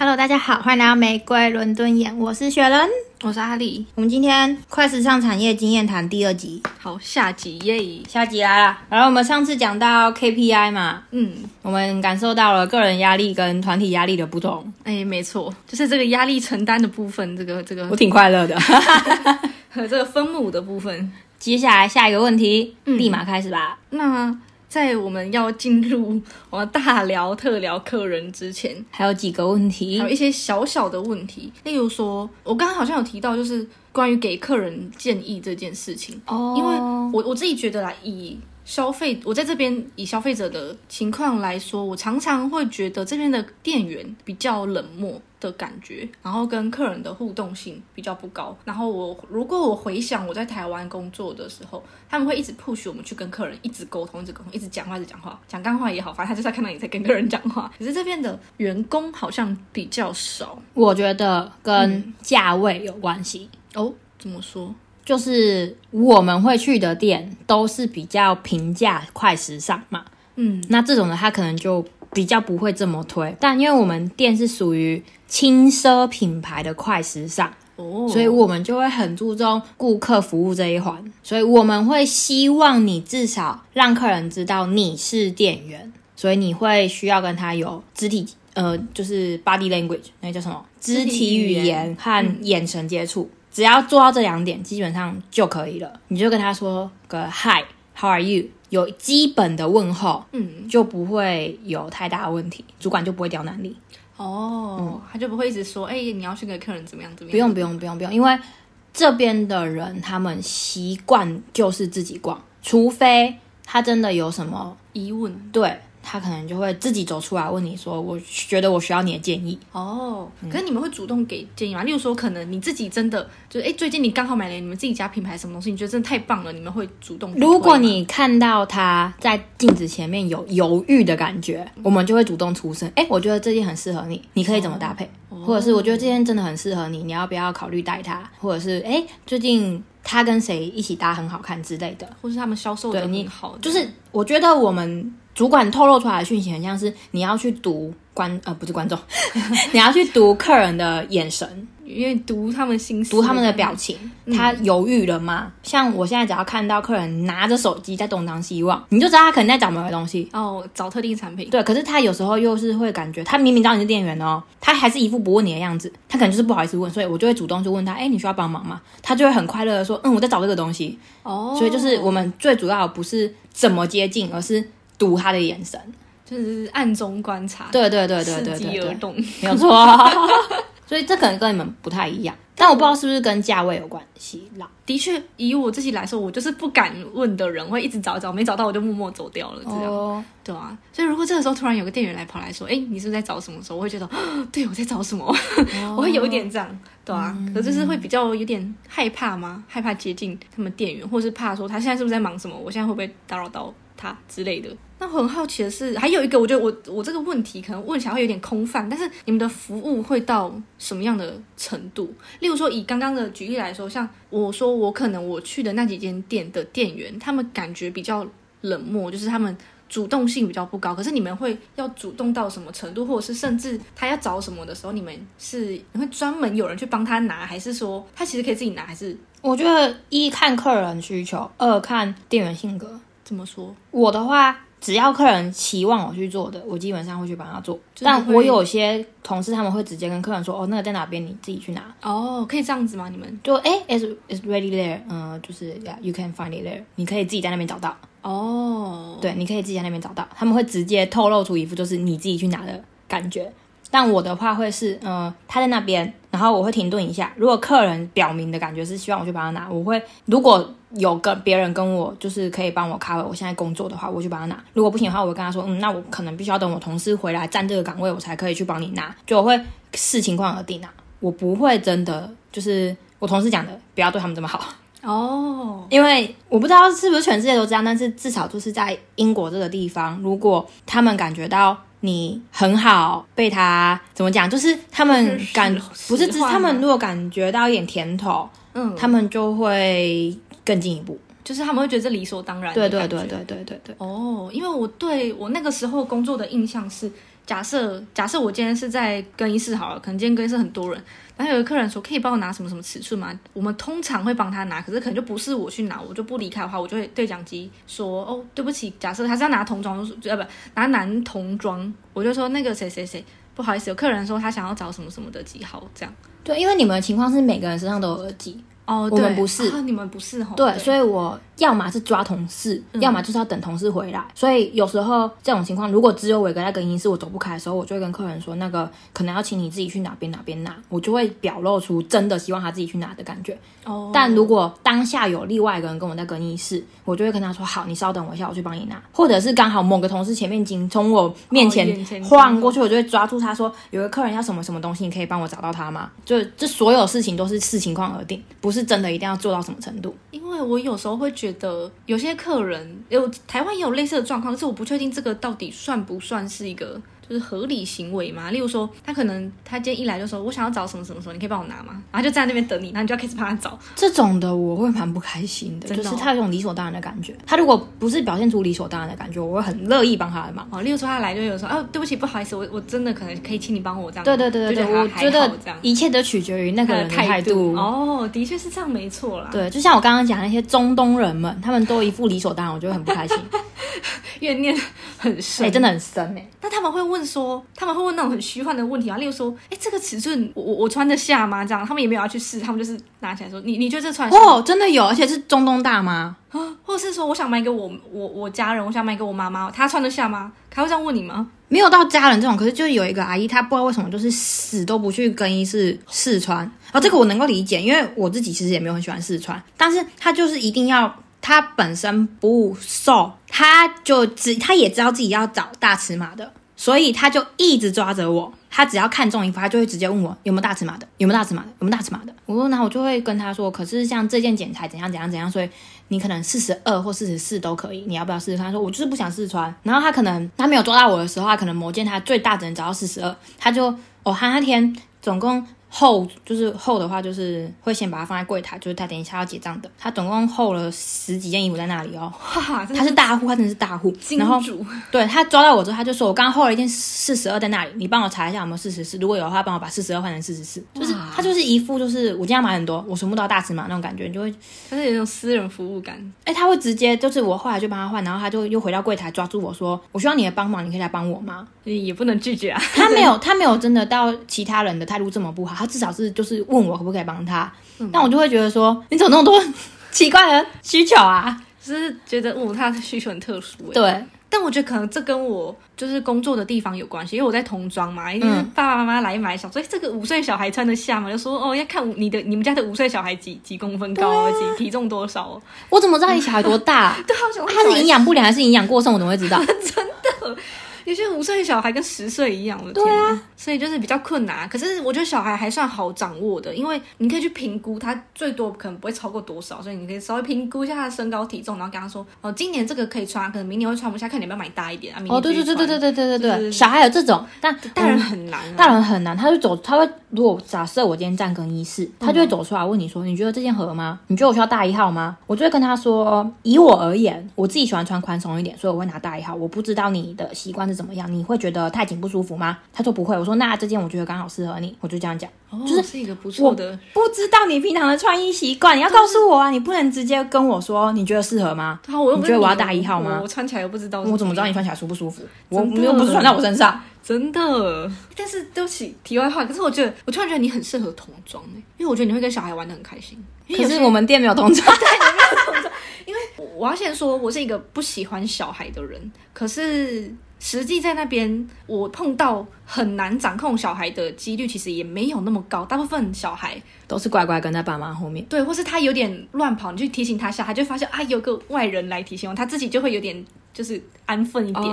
Hello，大家好，欢迎来到玫瑰伦敦眼，我是雪人。我是阿丽，我们今天快时尚产业经验谈第二集，好，下集耶！下集来了。然后我们上次讲到 KPI 嘛，嗯，我们感受到了个人压力跟团体压力的不同。哎，没错，就是这个压力承担的部分，这个这个我挺快乐的。和 这个分母的部分，接下来下一个问题，立马开始吧。那在我们要进入我们大聊特聊客人之前，还有几个问题，还有一些小小的问题，例如说，我刚刚好像有提到，就是关于给客人建议这件事情。哦，因为我我自己觉得啦，以消费，我在这边以消费者的情况来说，我常常会觉得这边的店员比较冷漠的感觉，然后跟客人的互动性比较不高。然后我如果我回想我在台湾工作的时候，他们会一直 push 我们去跟客人一直沟通，一直沟通，一直讲话，一直讲话，讲干话也好，反正他就是要看到你在跟客人讲话。可是这边的员工好像比较少，我觉得跟价位有关系哦。怎么说？就是我们会去的店都是比较平价、快时尚嘛，嗯，那这种的他可能就比较不会这么推。但因为我们店是属于轻奢品牌的快时尚，哦，所以我们就会很注重顾客服务这一环，所以我们会希望你至少让客人知道你是店员，所以你会需要跟他有肢体，呃，就是 body language，那叫什么？肢体语言和眼神接触。只要做到这两点，基本上就可以了。你就跟他说个 Hi，How are you？有基本的问候，嗯，就不会有太大的问题，主管就不会刁难你。哦，他就不会一直说，哎，你要去给客人怎么样怎么样？不用不用不用不用，因为这边的人他们习惯就是自己逛，除非他真的有什么疑问，对。他可能就会自己走出来问你说：“我觉得我需要你的建议。”哦，可是你们会主动给建议吗？例如说，可能你自己真的就哎，最近你刚好买了你们自己家品牌什么东西，你觉得真的太棒了，你们会主动。如果你看到他在镜子前面有犹豫的感觉，我们就会主动出声。哎，我觉得这件很适合你，你可以怎么搭配？或者是我觉得这件真的很适合你，你要不要考虑带它？或者是哎，最近他跟谁一起搭很好看之类的，或是他们销售的很好，就是我觉得我们。主管透露出来的讯息很像是你要去读观呃不是观众，你要去读客人的眼神，因为读他们心思，读他们的表情，他犹豫了吗？像我现在只要看到客人拿着手机在东张西望，你就知道他可能在找某个东西哦，找特定产品。对，可是他有时候又是会感觉，他明明知道你是店员哦，他还是一副不问你的样子，他可能就是不好意思问，所以我就会主动去问他，哎，你需要帮忙吗？他就会很快乐的说，嗯，我在找这个东西。哦，所以就是我们最主要不是怎么接近，而是。读他的眼神，就是暗中观察，对对对对对对，而动，没有错。所以这可能跟你们不太一样，但我不知道是不是跟价位有关系啦。的确，以我自己来说，我就是不敢问的人，会一直找找，没找到我就默默走掉了，这样，对啊。所以如果这个时候突然有个店员来跑来说：“哎，你是不是在找什么？”时候我会觉得，对我在找什么，我会有一点这样，对啊。可就是会比较有点害怕吗？害怕接近他们店员，或是怕说他现在是不是在忙什么？我现在会不会打扰到？他之类的，那我很好奇的是，还有一个，我觉得我我这个问题可能问起来会有点空泛，但是你们的服务会到什么样的程度？例如说，以刚刚的举例来说，像我说我可能我去的那几间店的店员，他们感觉比较冷漠，就是他们主动性比较不高。可是你们会要主动到什么程度，或者是甚至他要找什么的时候，你们是你会专门有人去帮他拿，还是说他其实可以自己拿？还是我觉得一看客人需求，二看店员性格。怎么说？我的话，只要客人期望我去做的，我基本上会去帮他做。但我有些同事他们会直接跟客人说：“哦，那个在哪边，你自己去拿。”哦，可以这样子吗？你们就哎，is is ready there？嗯，就是 yeah，you can find it there。你可以自己在那边找到。哦，对，你可以自己在那边找到。他们会直接透露出一副就是你自己去拿的感觉。但我的话会是，嗯，他在那边，然后我会停顿一下。如果客人表明的感觉是希望我去帮他拿，我会如果有跟别人跟我就是可以帮我 cover 我现在工作的话，我去帮他拿。如果不行的话，我会跟他说，嗯，那我可能必须要等我同事回来占这个岗位，我才可以去帮你拿。就我会视情况而定啊，我不会真的就是我同事讲的，不要对他们这么好哦。因为我不知道是不是全世界都这样，但是至少就是在英国这个地方，如果他们感觉到。你很好，被他怎么讲？就是他们感不是，他们如果感觉到一点甜头，嗯，他们就会更进一步，就是他们会觉得这理所当然。对对对对对对对。哦，因为我对我那个时候工作的印象是，假设假设我今天是在更衣室好了，可能今天更衣室很多人，然后有个客人说可以帮我拿什么什么尺寸吗？我们通常会帮他拿，可是可能就不是我去拿，我就不离开的话，我就会对讲机说哦，对不起，假设他是要拿童装，呃不拿男童装，我就说那个谁谁谁，不好意思，有客人说他想要找什么什么的几号这样。对，因为你们的情况是每个人身上都有耳机。哦，我们不是，你们不是哈？对，所以我要么是抓同事，要么就是要等同事回来。所以有时候这种情况，如果只有我一个在更衣室，我走不开的时候，我就会跟客人说，那个可能要请你自己去哪边哪边拿，我就会表露出真的希望他自己去拿的感觉。哦，但如果当下有另外一个人跟我在更衣室，我就会跟他说，好，你稍等我一下，我去帮你拿。或者是刚好某个同事前面经从我面前晃过去，我就会抓住他说，有个客人要什么什么东西，你可以帮我找到他吗？就这所有事情都是视情况而定，不是真的一定要做到。到什么程度？因为我有时候会觉觉得有些客人有台湾也有类似的状况，可是我不确定这个到底算不算是一个。就是合理行为嘛，例如说，他可能他今天一来就说，我想要找什么什么什么，你可以帮我拿吗？然后就站在那边等你，然后你就要开始帮他找。这种的我会蛮不开心的，就是他有种理所当然的感觉。他如果不是表现出理所当然的感觉，我会很乐意帮他的忙。哦，例如说他来就有说，哦，对不起，不好意思，我我真的可能可以请你帮我这样。对对对对对，我觉得一切都取决于那个人的态度。哦，的确是这样，没错啦。对，就像我刚刚讲那些中东人们，他们都一副理所当然，我就会很不开心。怨念很深，哎，真的很深哎。那他们会问说，他们会问那种很虚幻的问题啊，例如说，哎，这个尺寸我我穿得下吗？这样，他们也没有要去试，他们就是拿起来说，你你觉得这穿哦，真的有，而且是中东大妈啊，或者是说，我想买给我我我家人，我想买给我妈妈，她穿得下吗？他会这样问你吗？没有到家人这种，可是就有一个阿姨，她不知道为什么就是死都不去更衣室试穿，然后这个我能够理解，因为我自己其实也没有很喜欢试穿，但是她就是一定要。他本身不瘦，他就只他也知道自己要找大尺码的，所以他就一直抓着我。他只要看中衣服，他就会直接问我有没有大尺码的，有没有大尺码的，有没有大尺码的。我说那我就会跟他说，可是像这件剪裁怎样怎样怎样，所以你可能四十二或四十四都可以，你要不要试试看？说我就是不想试穿。然后他可能他没有抓到我的时候，他可能某件他最大只能找到四十二，他就哦他那天总共。厚就是厚的话，就是会先把它放在柜台，就是他等一下要结账的。他总共厚了十几件衣服在那里哦。他是大户，他真的是大户。然后 对他抓到我之后，他就说：“我刚刚厚了一件四十二在那里，你帮我查一下有没有四十四。如果有的话，帮我把四十二换成四十四。”就是他就是一副就是我今天买很多，我全部都要大尺码那种感觉，你就会他是有一种私人服务感。哎，他会直接就是我后来就帮他换，然后他就又回到柜台抓住我说：“我需要你的帮忙，你可以来帮我吗？”也不能拒绝啊。他没有，他没有真的到其他人的态度这么不好，他至少是就是。问我可不可以帮他，但我就会觉得说，你怎么那么多 奇怪的需求啊？就是觉得，哦，他的需求很特殊。对，但我觉得可能这跟我就是工作的地方有关系，因为我在童装嘛，因为爸爸妈妈来买，想说这个五岁小孩穿得下吗？就说哦，要看你的你们家的五岁小孩几几公分高，几体重多少。我怎么知道你小孩多大？对，他是营养不良还是营养过剩？我怎么会知道？真的。有些五岁小孩跟十岁一样，我的天啊！所以就是比较困难。可是我觉得小孩还算好掌握的，因为你可以去评估他最多可能不会超过多少，所以你可以稍微评估一下他的身高体重，然后跟他说：“哦，今年这个可以穿，可能明年会穿不下，看你要不要买大一点啊。”哦，对对对对对对对对对，小孩有这种，但大人很难，大人很难。他就走，他会如果假设我今天站更衣室，他就会走出来问你说：“你觉得这件合吗？你觉得我需要大一号吗？”我就会跟他说：“以我而言，我自己喜欢穿宽松一点，所以我会拿大一号。我不知道你的习惯是怎么样，你会觉得。”呃，太紧不舒服吗？他说不会。我说那这件我觉得刚好适合你，我就这样讲，哦就是一个不错的。不知道你平常的穿衣习惯，你要告诉我啊！你不能直接跟我说你觉得适合吗？好，我你觉得我要大一号吗？我穿起来又不知道，我怎么知道你穿起来舒不舒服？我又不是穿在我身上，真的。但是对不起，题外话，可是我觉得我突然觉得你很适合童装哎，因为我觉得你会跟小孩玩的很开心。可是我们店没有童装，对，没有童装。因为我要先说，我是一个不喜欢小孩的人，可是。实际在那边，我碰到很难掌控小孩的几率，其实也没有那么高。大部分小孩都是乖乖跟在爸妈后面，对，或是他有点乱跑，你去提醒他下，他就发现啊，有个外人来提醒我，他自己就会有点就是安分一点。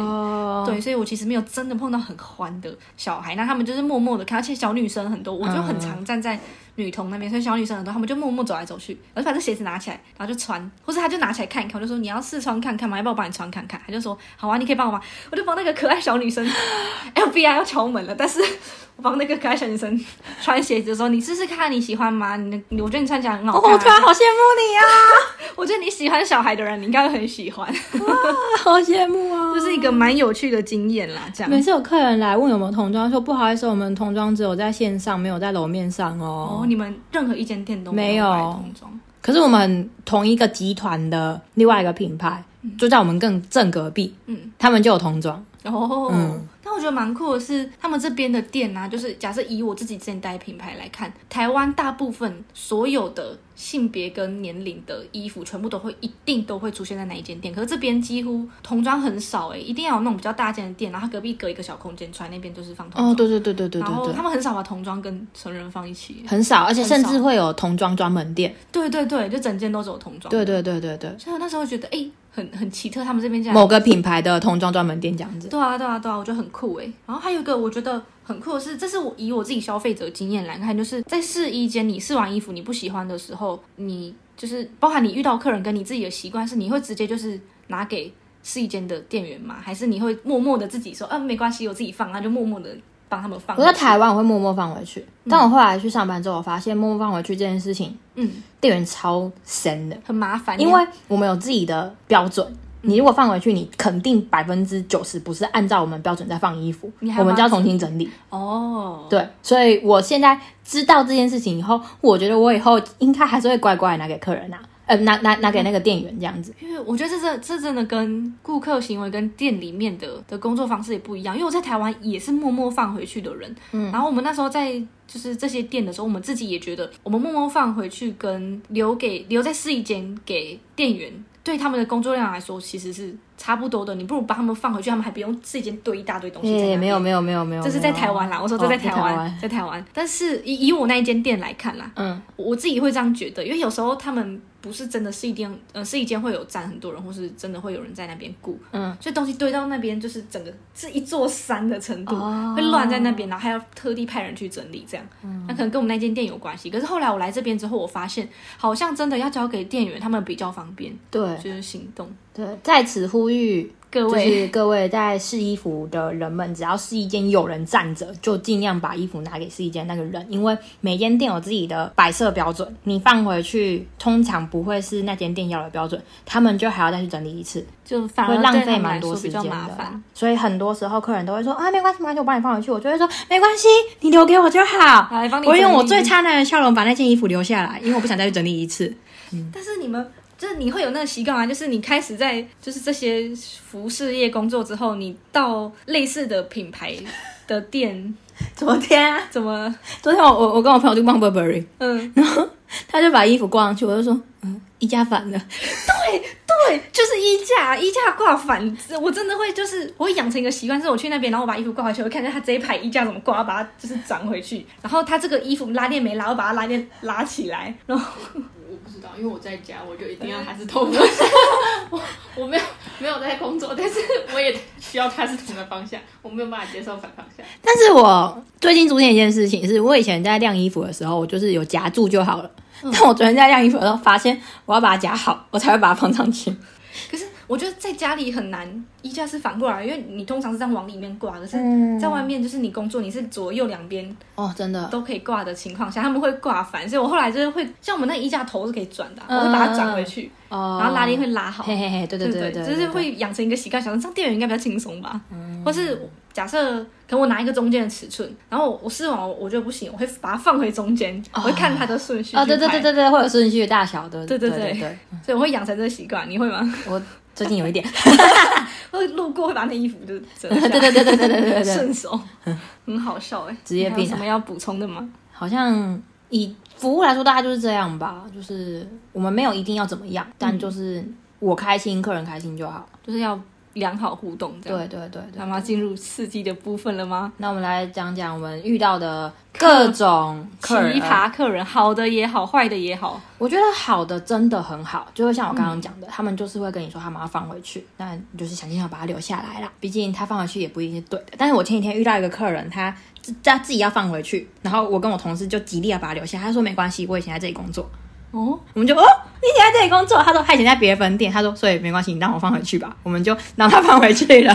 对，所以我其实没有真的碰到很欢的小孩，那他们就是默默的看，而且小女生很多，我就很常站在。女童那边，所以小女生很多，他们就默默走来走去，然后把这鞋子拿起来，然后就穿，或者他就拿起来看一看，我就说你要试穿看看吗？要不要我帮你穿看看？他就说好啊，你可以帮我吗？我就帮那个可爱小女生，FBI 要敲门了，但是我帮那个可爱小女生穿鞋子的时候，你试试看你喜欢吗？你我觉得你穿起来很好看，我突然好羡慕你啊！我觉得你喜喜欢小孩的人，你应该会很喜欢，好羡慕啊！就是一个蛮有趣的经验啦。这样，每次有客人来问有没有童装，说不好意思，我们童装只有在线上，没有在楼面上哦。哦，你们任何一间店都没有童装，可是我们同一个集团的另外一个品牌，就在我们更正隔壁，嗯，他们就有童装。哦，嗯。但我觉得蛮酷的是，他们这边的店啊，就是假设以我自己之前带品牌来看，台湾大部分所有的性别跟年龄的衣服，全部都会一定都会出现在哪一间店。可是这边几乎童装很少哎，一定要有那种比较大间的店，然后隔壁隔一个小空间出来，那边就是放童装。哦，对对对对对对。然后他们很少把童装跟成人放一起，很少，而且甚至会有童装专门店。对对对，就整间都是有童装。对对对对对。所以我那时候觉得，哎。很很奇特，他们这边这样某个品牌的童装专门店这样子。对啊，对啊，对啊，我觉得很酷哎。然后还有一个我觉得很酷的是，这是我以我自己消费者经验来看，就是在试衣间，你试完衣服你不喜欢的时候，你就是包含你遇到客人跟你自己的习惯是，你会直接就是拿给试衣间的店员吗？还是你会默默的自己说，嗯，没关系，我自己放，那就默默的。帮他们放。我在台湾，我会默默放回去。但我后来去上班之后，我发现默默放回去这件事情，嗯，店员超神的，很麻烦。因为我们有自己的标准，你如果放回去，你肯定百分之九十不是按照我们标准在放衣服，我们就要重新整理。哦，对，所以我现在知道这件事情以后，我觉得我以后应该还是会乖乖拿给客人拿。呃，拿拿拿给那个店员这样子，因为我觉得这这这真的跟顾客行为跟店里面的的工作方式也不一样。因为我在台湾也是默默放回去的人，嗯，然后我们那时候在就是这些店的时候，我们自己也觉得，我们默默放回去跟留给留在试衣间给店员。对他们的工作量来说，其实是差不多的。你不如把他们放回去，他们还不用自己间堆一大堆东西。没有没有没有没有，这是在台湾啦。我说这在台湾，在台湾。但是以以我那一间店来看啦，嗯，我自己会这样觉得，因为有时候他们不是真的是一间，呃，是一间会有站很多人，或是真的会有人在那边顾，嗯，所以东西堆到那边就是整个是一座山的程度，会乱在那边，然后还要特地派人去整理，这样，那可能跟我们那间店有关系。可是后来我来这边之后，我发现好像真的要交给店员，他们比较方便，对。就是行动，对，在此呼吁各位，就是各位在试衣服的人们，只要试衣间有人站着，就尽量把衣服拿给试衣间那个人，因为每间店有自己的摆设标准，你放回去通常不会是那间店要的标准，他们就还要再去整理一次，就反而浪费蛮多时间的。所以很多时候客人都会说啊，没关系，没关系，我帮你放回去。我就会说没关系，你留给我就好，我会用我最灿烂的笑容把那件衣服留下来，因为我不想再去整理一次。嗯，但是你们。就是你会有那个习惯啊，就是你开始在就是这些服饰业工作之后，你到类似的品牌的店，昨天啊，怎么？昨天我我我跟我朋友去逛 Burberry，嗯，然后他就把衣服挂上去，我就说，嗯，衣架反了。对对，就是衣架，衣架挂反，我真的会就是我会养成一个习惯，是我去那边，然后我把衣服挂回去，我看见他这一排衣架怎么挂，把它就是转回去，然后他这个衣服拉链没拉，我把它拉链拉起来，然后。因为我在家，我就一定要它是同的。我我没有没有在工作，但是我也需要它是同的方向，我没有办法接受反方向。但是我最近出现一件事情，是我以前在晾衣服的时候，我就是有夹住就好了。但我昨天在晾衣服的时候，发现我要把它夹好，我才会把它放上去。可是。我觉得在家里很难，衣架是反过来，因为你通常是这样往里面挂，可是在外面就是你工作，你是左右两边哦，真的。都可以挂的情况下，他们会挂反，所以我后来就是会像我们那衣架头是可以转的，我会把它转回去，然后拉链会拉好，嘿嘿嘿，对对对对，就是会养成一个习惯，想说这样店员应该比较轻松吧，或是假设可能我拿一个中间的尺寸，然后我试完我觉得不行，我会把它放回中间，我会看它的顺序，哦对对对对对，会有顺序大小的，对对对对，所以我会养成这个习惯，你会吗？我。最近有一点，会路过会把那衣服就折，对对对对对对对对，顺手，很好笑哎，职业病。有什么要补充的吗？好像以服务来说，大概就是这样吧，就是我们没有一定要怎么样，但就是我开心，客人开心就好，就是要。良好互动，对对对对，那么进入刺激的部分了吗？那我们来讲讲我们遇到的各种奇葩客人，好的也好，坏的也好。我觉得好的真的很好，就会像我刚刚讲的，他们就是会跟你说他们要放回去，那你就是想尽办法把他留下来啦。毕竟他放回去也不一定是对的。但是我前几天遇到一个客人，他他自己要放回去，然后我跟我同事就极力要把他留下，他说没关系，我以前在这里工作。哦，我们就哦，你以前在这里工作？他说他以前在别的分店。他说，所以没关系，你让我放回去吧。我们就让他放回去了，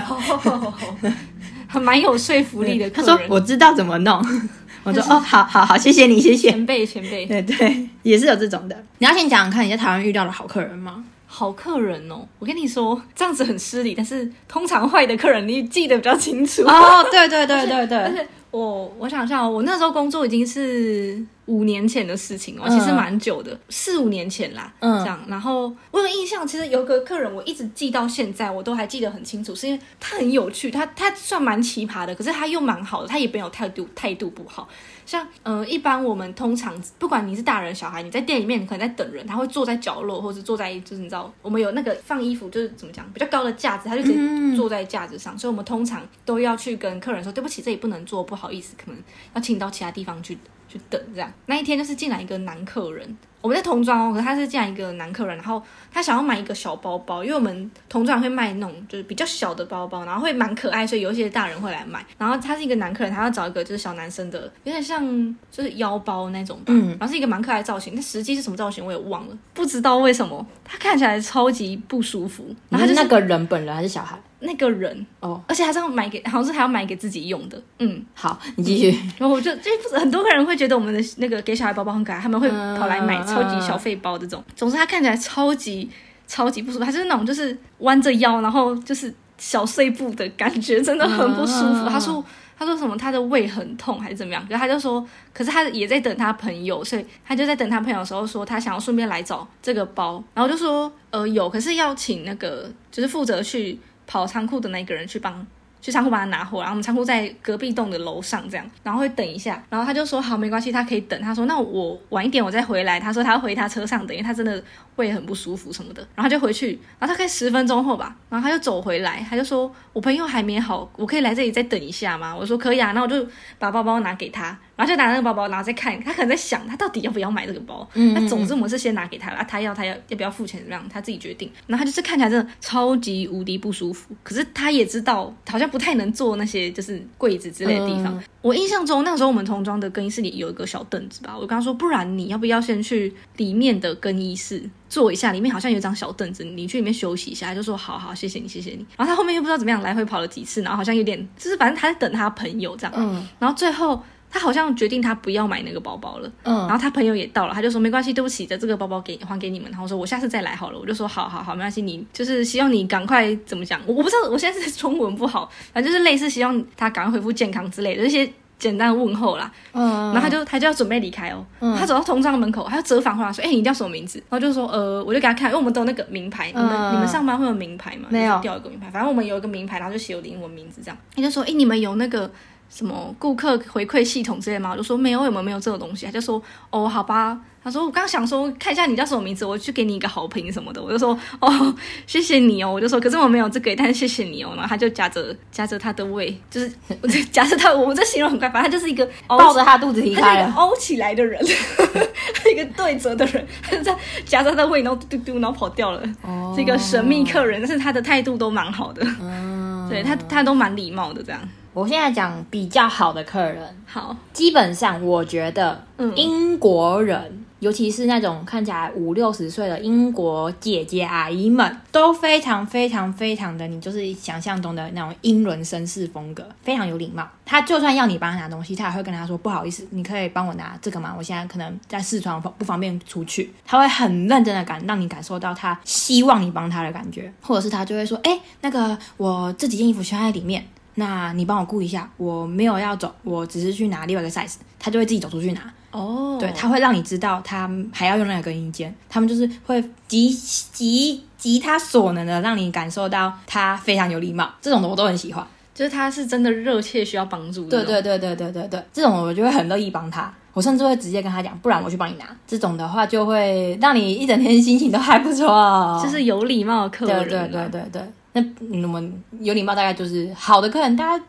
还蛮有说服力的。他说我知道怎么弄。我说哦，好好好，谢谢你，谢谢前辈前辈。对对，也是有这种的。你要先讲讲看你在台湾遇到的好客人吗？好客人哦，我跟你说这样子很失礼，但是通常坏的客人你记得比较清楚哦。对对对对对，而且 我我想想，我那时候工作已经是。五年前的事情哦，其实蛮久的，四五年前啦，嗯这样。然后我有印象，其实有个客人，我一直记到现在，我都还记得很清楚，是因为他很有趣，他他算蛮奇葩的，可是他又蛮好的，他也没有态度态度不好。像呃，一般我们通常不管你是大人小孩，你在店里面可能在等人，他会坐在角落，或者坐在就是你知道，我们有那个放衣服，就是怎么讲比较高的架子，他就直接坐在架子上，所以我们通常都要去跟客人说对不起，这里不能坐，不好意思，可能要请到其他地方去。去等这样，那一天就是进来一个男客人，我们在童装哦，可是他是进来一个男客人，然后他想要买一个小包包，因为我们童装会卖那种就是比较小的包包，然后会蛮可爱，所以有一些大人会来买。然后他是一个男客人，他要找一个就是小男生的，有点像就是腰包那种吧，嗯，然后是一个蛮可爱造型，但实际是什么造型我也忘了，不知道为什么他看起来超级不舒服。然后就是那个人本人还是小孩？那个人哦，而且还是要买给，好像是还要买给自己用的。嗯，好，你继续。然后我就就很多个人会觉得我们的那个给小孩包包很可爱，他们会跑来买超级小费包这种。总之，他看起来超级超级不舒服，他就是那种就是弯着腰，然后就是小碎步的感觉，真的很不舒服。他说他说什么他的胃很痛还是怎么样？可是他就说，可是他也在等他朋友，所以他就在等他朋友的时候说他想要顺便来找这个包，然后就说呃有，可是要请那个就是负责去。跑仓库的那个人去帮去仓库把它拿货，然后我们仓库在隔壁栋的楼上，这样，然后会等一下，然后他就说好，没关系，他可以等。他说那我晚一点我再回来。他说他回他车上等，因为他真的胃很不舒服什么的。然后他就回去，然后大概十分钟后吧，然后他就走回来，他就说我朋友还没好，我可以来这里再等一下吗？我说可以啊，那我就把包包拿给他。然后就拿那个包包，然后再看，他可能在想，他到底要不要买这个包。那总之我们是先拿给他了，他要他要要不要付钱怎么样，他自己决定。然后他就是看起来真的超级无敌不舒服，可是他也知道好像不太能坐那些就是柜子之类的地方。我印象中那个时候我们童装的更衣室里有一个小凳子吧，我跟他说，不然你要不要先去里面的更衣室坐一下，里面好像有张小凳子，你去里面休息一下。他就说好好，谢谢你，谢谢你。然后他后面又不知道怎么样来回跑了几次，然后好像有点就是反正他在等他朋友这样。嗯，然后最后。他好像决定他不要买那个包包了，嗯，然后他朋友也到了，他就说没关系，对不起的，这个包包给还给你们，然后说我下次再来好了，我就说好好好，没关系，你就是希望你赶快怎么讲，我我不知道，我现在是中文不好，反正就是类似希望他赶快恢复健康之类的这些简单的问候啦，嗯，然后他就他就要准备离开哦，他走到通胀门口，他就折返回来说，哎，你叫什么名字？然后就说呃，我就给他看，因为我们都有那个名牌，你们你们上班会有名牌吗？没有，掉一个名牌，反正我们有一个名牌，然后就写我的英文名字这样，他就说，哎，你们有那个。什么顾客回馈系统之类吗？我就说没有，有没有没有这个东西？他就说哦，好吧。他说我刚刚想说看一下你叫什么名字，我去给你一个好评什么的。我就说哦，谢谢你哦。我就说可是我没有这个，但是谢谢你哦。然后他就夹着夹着他的胃，就是 夹着他，我这形容很怪，反正他就是一个 抱着他肚子离开了，凹起来的人，一个对折的人，他就在夹着他的胃，然后嘟嘟，然后跑掉了。哦，这个神秘客人，但是他的态度都蛮好的，嗯，对他他都蛮礼貌的这样。我现在讲比较好的客人，好，基本上我觉得，英国人，尤其是那种看起来五六十岁的英国姐姐阿姨们，都非常非常非常的，你就是想象中的那种英伦绅士风格，非常有礼貌。他就算要你帮他拿东西，他也会跟他说不好意思，你可以帮我拿这个吗？我现在可能在试穿，不方便出去。他会很认真的感，让你感受到他希望你帮他的感觉，或者是他就会说，哎，那个我这几件衣服穿在里面。那你帮我顾一下，我没有要走，我只是去拿另外一个 size，他就会自己走出去拿。哦，对，他会让你知道他还要用那个更衣间，他们就是会极极极他所能的让你感受到他非常有礼貌，这种的我都很喜欢，就是他是真的热切需要帮助。对对对对对对对，这种我就会很乐意帮他，我甚至会直接跟他讲，不然我去帮你拿。这种的话就会让你一整天心情都还不错，就是有礼貌的客人。对对对对对。那我们有礼貌，大概就是好的客人，大家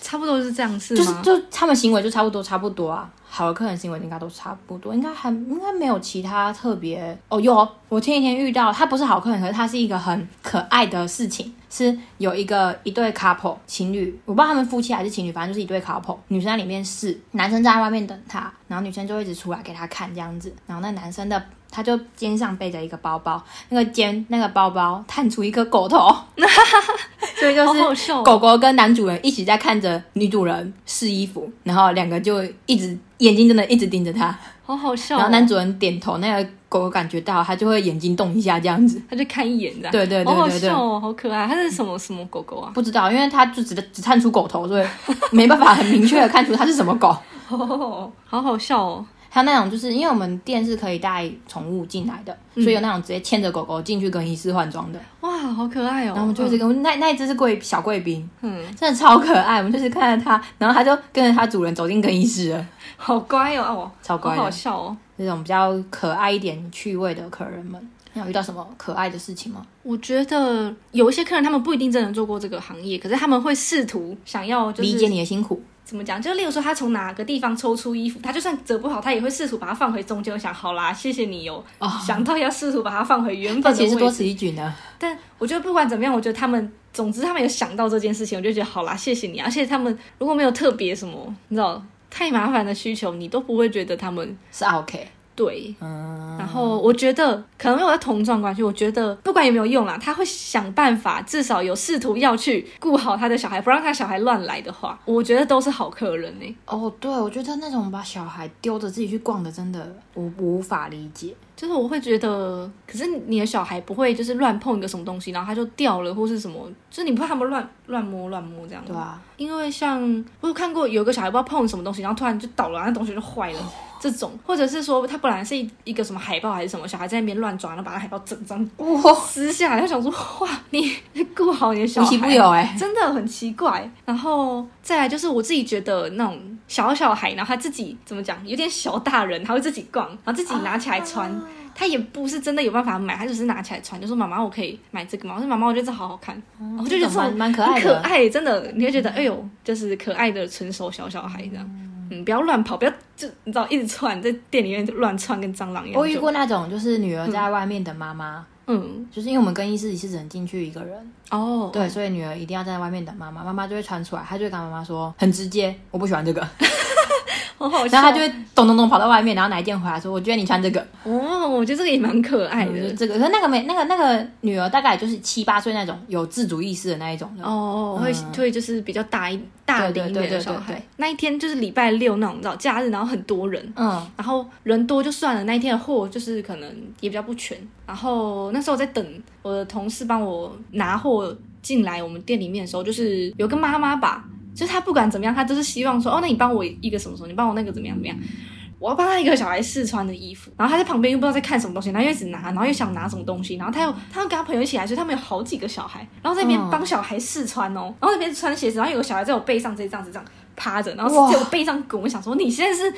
差不多是这样子吗？就是就他们行为就差不多，差不多啊。好的客人行为应该都差不多，应该还应该没有其他特别哦。有，我前几天遇到他不是好客人，可是他是一个很可爱的事情，是有一个一对 couple 情侣，我不知道他们夫妻还是情侣，反正就是一对 couple。女生在里面试，男生在外面等他，然后女生就一直出来给他看这样子，然后那男生的。他就肩上背着一个包包，那个肩那个包包探出一个狗头，所以就是狗狗跟男主人一起在看着女主人试衣服，然后两个就一直眼睛真的一直盯着他，好好笑、哦。然后男主人点头，那个狗狗感觉到，他就会眼睛动一下这样子。他就看一眼这样，对对对好好对对笑哦，好可爱。它是什么什么狗狗啊？不知道，因为它就只只探出狗头，所以没办法很明确的看出它是什么狗。哦，好好笑哦。还有那种就是因为我们店是可以带宠物进来的，所以有那种直接牵着狗狗进去更衣室换装的。哇，好可爱哦。然后我们就一直跟、那那一只是贵小贵宾，嗯，真的超可爱。我们就是看着它，然后它就跟着它主人走进更衣室了，好乖哦，哦，超乖好好笑哦。这种比较可爱一点、趣味的客人们，你有遇到什么可爱的事情吗？我觉得有一些客人，他们不一定真的做过这个行业，可是他们会试图想要就是理解你的辛苦，怎么讲？就例如说，他从哪个地方抽出衣服，他就算折不好，他也会试图把它放回中间。我想，好啦，谢谢你有、哦想到要试图把它放回原本的位置。其实多此一举呢。但我觉得不管怎么样，我觉得他们，总之他们有想到这件事情，我就觉得好啦，谢谢你。而且他们如果没有特别什么，你知道太麻烦的需求，你都不会觉得他们是 OK，对。嗯，然后我觉得可能因为我在同状关系，我觉得不管有没有用啦，他会想办法，至少有试图要去顾好他的小孩，不让他小孩乱来的话，我觉得都是好客人呢、哦，对，我觉得那种把小孩丢着自己去逛的，真的我无法理解。就是我会觉得，可是你的小孩不会就是乱碰一个什么东西，然后他就掉了或是什么，就是你不怕他们乱乱摸乱摸这样吗？对啊，因为像我有看过有个小孩不知道碰什么东西，然后突然就倒了，那东西就坏了。这种，或者是说他本来是一一个什么海报还是什么，小孩在那边乱抓，然后把那海报整张哇，撕下来，他想说哇，你顾好你的小 无孩，奇不有哎、真的很奇怪。然后再来就是我自己觉得那种小小孩，然后他自己怎么讲，有点小大人，他会自己逛，然后自己拿起来穿。他也不是真的有办法买，他只是拿起来穿，就说妈妈，我可以买这个吗？我说妈妈，我觉得这好好看，我就觉得这蛮种蛮可爱的，可爱，真的，你会觉得哎呦，就是可爱的成熟小小孩这样。嗯，不要乱跑，不要就你知道一直窜在店里面乱窜，跟蟑螂一样。我遇过那种就是女儿在外面等妈妈，嗯。就是因为我们更衣室里是只能进去一个人，哦，对，所以女儿一定要站在外面等妈妈，妈妈就会穿出来，她就会跟妈妈说很直接，我不喜欢这个，好好笑。然后他就会咚咚咚跑到外面，然后拿一件回来说，我觉得你穿这个，哦，我觉得这个也蛮可爱的。这个，可是那个没那个那个女儿大概就是七八岁那种有自主意识的那一种的，哦，会会就是比较大一大龄一点的小孩。那一天就是礼拜六那种，你知道假日，然后很多人，嗯，然后人多就算了，那一天的货就是可能也比较不全。然后那时候我在等我的同事帮我拿货进来我们店里面的时候，就是有个妈妈吧，就是他不管怎么样，他都是希望说，哦，那你帮我一个什么什么，你帮我那个怎么样怎么样。我要帮他一个小孩试穿的衣服，然后他在旁边又不知道在看什么东西，然后又一直拿，然后又想拿什么东西，然后他又他又跟他朋友一起来，所以他们有好几个小孩，然后在那边嗯帮小孩试穿哦，然后那边穿鞋子，然后有个小孩在我背上这样子这样趴着，然后在我背上滚，我想说你现在是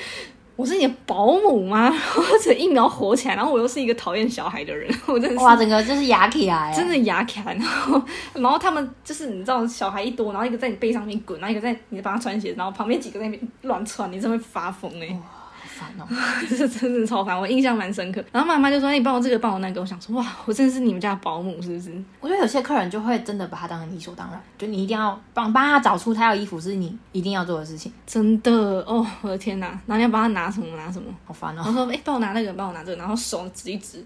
我是你的保姆吗？或者一秒火起来，然后我又是一个讨厌小孩的人，我真的是哇，整个就是牙起来，真的牙卡，然后然后他们就是你知道小孩一多，然后一个在你背上面滚，然后一个在你帮他穿鞋，然后旁边几个在那边乱窜，你真会发疯哎、好烦哦。这真的超烦，我印象蛮深刻。然后妈妈就说：“哎你帮我这个，帮我那个。”我想说：“哇，我真的是你们家的保姆是不是我觉得有些客人就会真的把他当成理所当然，就你一定要帮帮他找出他要衣服是你一定要做的事情，？”真的哦，我的天哪！然后你要帮他拿什么拿什么，好烦哦。然后说：“哎、帮我拿那个，帮我拿这个。”然后手指一指。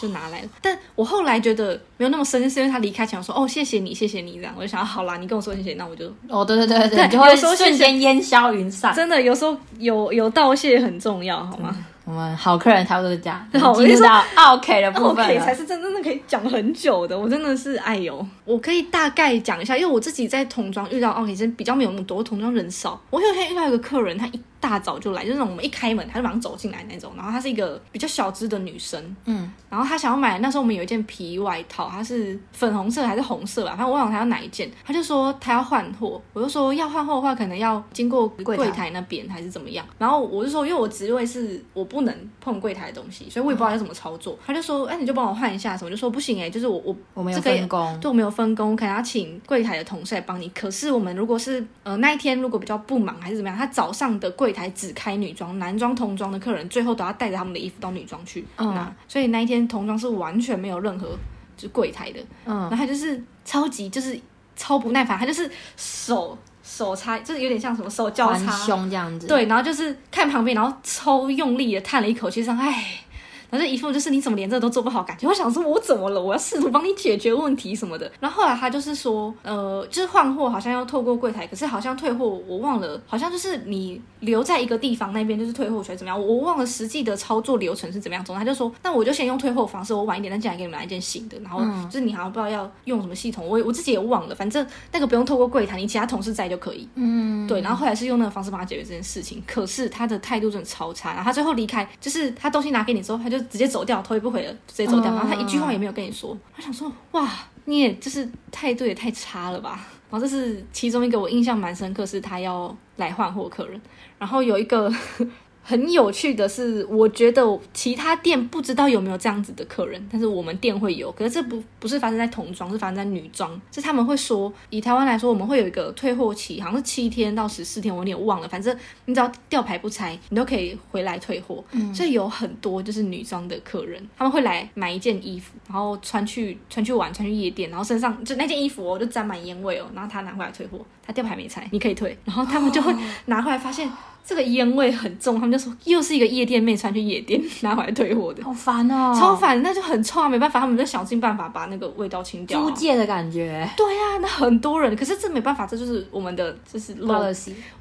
就拿来了，但我后来觉得没有那么深，是因为他离开前我说哦谢谢你谢谢你这样，我就想好啦，你跟我说谢谢，那我就哦，对对对对，对你就会有时候瞬间烟消云散。真的有时候有有道谢很重要，好吗？我们好客人差不多是这样，好进入到 OK 的 部分 OK 才是真真的可以讲很久的，我真的是哎呦，我可以大概讲一下，因为我自己在童装遇到 OK 真比较没有那么多，童装人少。我有一天遇到一个客人，他一大早就来，就是那种我们一开门他就马上走进来那种，然后她是一个比较小只的女生，嗯，然后她想要买，那时候我们有一件皮外套，它是粉红色还是红色吧，反正我忘了她要哪一件，她就说她要换货，我就说要换货的话，可能要经过柜台那边还是怎么样，然后我就说，因为我职位是我不能碰柜台的东西，所以我也不知道要怎么操作，他就说，哎，你就帮我换一下什么，就说不行哎、就是我我我没有这个分工，对，我没有分工，可能要请柜台的同事来帮你。可是我们如果是呃那一天如果比较不忙还是怎么样，他早上的柜台只开女装，男装、童装的客人最后都要带着他们的衣服到女装去嗯。拿，所以那一天童装是完全没有任何就是柜台的。嗯。然后他就是超级就是超不耐烦，他就是手手插，就是有点像什么手交叉，胸这样子，，对，然后就是看旁边，然后超用力的叹了一口气，说：“哎，然后就一副就是你怎么连这个都做不好感觉。我想说，我怎么了？我要试图帮你解决问题什么的。然后后来他就是说，呃，就是换货好像要透过柜台，可是好像退货我忘了，好像就是你留在一个地方那边就是退货权怎么样？我忘了实际的操作流程是怎么样。总之他就说，那我就先用退货方式，我晚一点再进来给你们来一件新的。然后就是你好像不知道要用什么系统，我我自己也忘了，反正那个不用透过柜台，你其他同事在就可以。嗯，对。然后后来是用那个方式帮他解决这件事情，可是他的态度真的超差。然后他最后离开，就是他东西拿给你之后，他就直接走掉，头也不回了，直接走掉。然后他一句话也没有跟你说。他想说，哇，你也就是态度也太差了吧。然后这是其中一个我印象蛮深刻，是他要来换货客人，然后有一个。很有趣的是，我觉得其他店不知道有没有这样子的客人，但是我们店会有。可是这不不是发生在童装，是发生在女装。是他们会说，以台湾来说，我们会有一个退货期，好像是七天到十四天，我有点忘了。反正你只要吊牌不拆，你都可以回来退货。所以有很多就是女装的客人，他们会来买一件衣服，然后穿去穿去玩，穿去夜店，然后身上就那件衣服哦，就沾满烟味哦，然后他拿回来退货，他吊牌没拆，你可以退，然后他们就会拿回来发现。这个烟味很重，他们就说又是一个夜店妹穿去夜店 拿回来退货的，好烦哦，超烦，那就很臭啊，没办法，他们就想尽办法把那个味道清掉。租借的感觉，对呀，那很多人，可是这没办法，这就是我们的就是漏，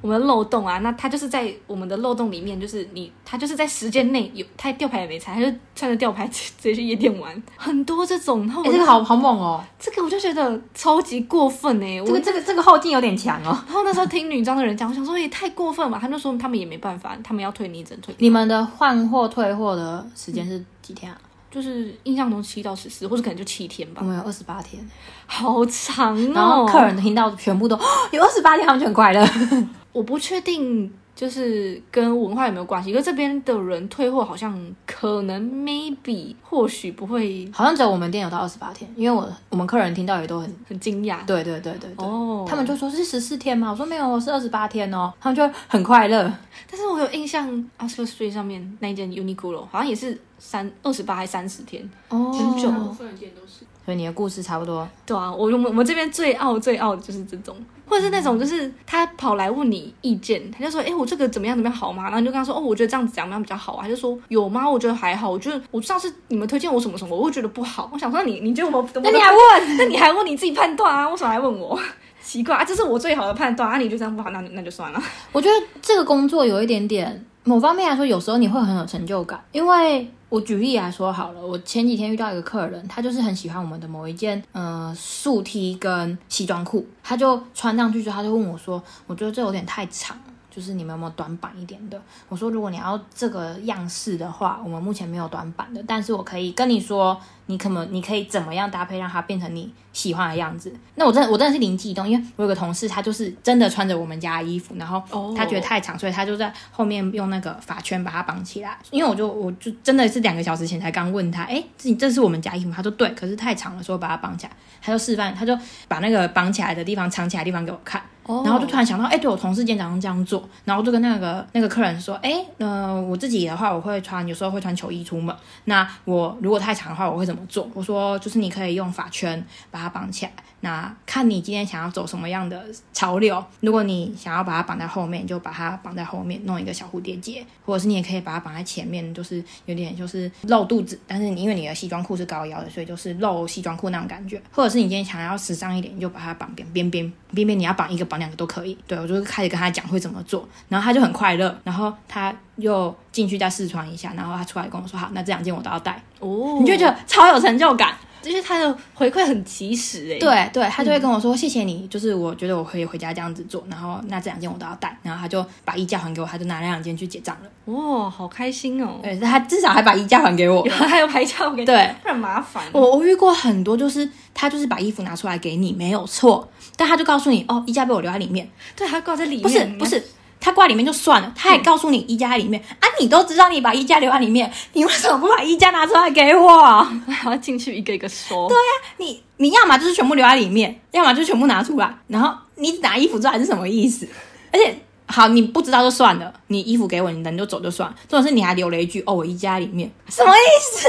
我们的漏洞啊。那他就是在我们的漏洞里面，就是你他就是在时间内有他吊牌也没拆，他就穿着吊牌直接去夜店玩，很多这种。哎，这个好好猛哦，这个我就觉得超级过分哎，这个这个这个后劲有点强哦。然后那时候听女装的人讲，我想说也太过分了，他就说他们也没办法。他们要退你整退。你们的换货退货的时间是几天啊？就是印象中七到十四，或者可能就七天吧。我们有二十八天，好长哦。然后客人听到全部都有二十八天，他们就很快乐。我不确定。就是跟文化有没有关系？因为这边的人退货好像可能 maybe 或许不会，好像只有我们店有到二十八天。因为我我们客人听到也都很很惊讶。对对对对对，哦，他们就说是十四天吗？我说没有，是二十八天哦。他们就很快乐。但是我有印象 Street 上面那一件 Uniqlo 好像也是三二十八还三十天，哦，很久。所以你的故事差不多。对啊，我我我们这边最傲最傲的就是这种。或者是那种，就是他跑来问你意见，他就说：“哎，我这个怎么样怎么样好吗？”然后你就跟他说：“哦，我觉得这样子怎么样比较好啊？”他就说：“有吗？我觉得还好。我觉得我上次你们推荐我什么什么，我会觉得不好。我想说你，你觉得我那你还问？那你还问你自己判断啊？为什么还问我？奇怪啊！这是我最好的判断啊！你就这样不好，那那就算了。我觉得这个工作有一点点，某方面来说，有时候你会很有成就感，因为。我举例来说好了，我前几天遇到一个客人，他就是很喜欢我们的某一件呃素 T 跟西装裤，他就穿上去之后，他就问我说：“我觉得这有点太长。”就是你们有没有短板一点的？我说，如果你要这个样式的话，我们目前没有短板的，但是我可以跟你说，你可能你可以怎么样搭配，让它变成你喜欢的样子。那我真的我真的是灵机一动，因为我有个同事，他就是真的穿着我们家的衣服，然后他觉得太长，所以他就在后面用那个发圈把它绑起来。因为我就我就真的是两个小时前才刚问他，哎，这这是我们家衣服，他说对，可是太长了，所以把它绑起来，他就示范，他就把那个绑起来的地方藏起来的地方给我看。然后就突然想到，哎，对我同事今天早上这样做，然后就跟那个那个客人说，哎，呃，我自己的话，我会穿，有时候会穿球衣出门。那我如果太长的话，我会怎么怎么做？我说，就是你可以用发圈把它绑起来。那看你今天想要走什么样的潮流，如果你想要把它绑在后面，就把它绑在后面，弄一个小蝴蝶结，或者是你也可以把它绑在前面，就是有点就是露肚子，但是你因为你的西装裤是高腰的，所以就是露西装裤那种感觉。或者是你今天想要时尚一点，你就把它绑边边边边边，你要绑一个绑两个都可以。对我就开始跟他讲会怎么做，然后他就很快乐，然后他又进去再试穿一下，然后他出来跟我说好，那这两件我都要带哦，你就觉得超有成就感。就是他的回馈很及时哎，对对，他就会跟我说谢谢你，就是我觉得我可以回家这样子做，然后那这两件我都要带，然后他就把衣架还给我，他就拿那两件去结账了。哇，好开心哦！对，他至少还把衣架还给我，还有拍照给对，不然麻烦。我我遇过很多，就是他就是把衣服拿出来给你，没有错，但他就告诉你哦，衣架被我留在里面，对，还挂在里面，不是不是。他挂里面就算了，他还告诉你衣架在里面啊！你都知道你把衣架留在里面，你为什么不把衣架拿出来给我？然后进去一个一个收？对呀，你你要么就是全部留在里面，要么就全部拿出来，然后你拿衣服出来是什么意思？而且好，你不知道就算了，你衣服给我，你人就走就算。重点是你还留了一句哦，我衣架里面，什么意思？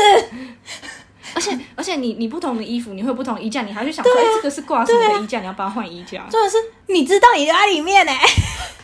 而且而且你你不同的衣服，你会有不同衣架，你还去想，哎，这个是挂什么的衣架，你要帮他换衣架。重点是你知道你留在里面呢。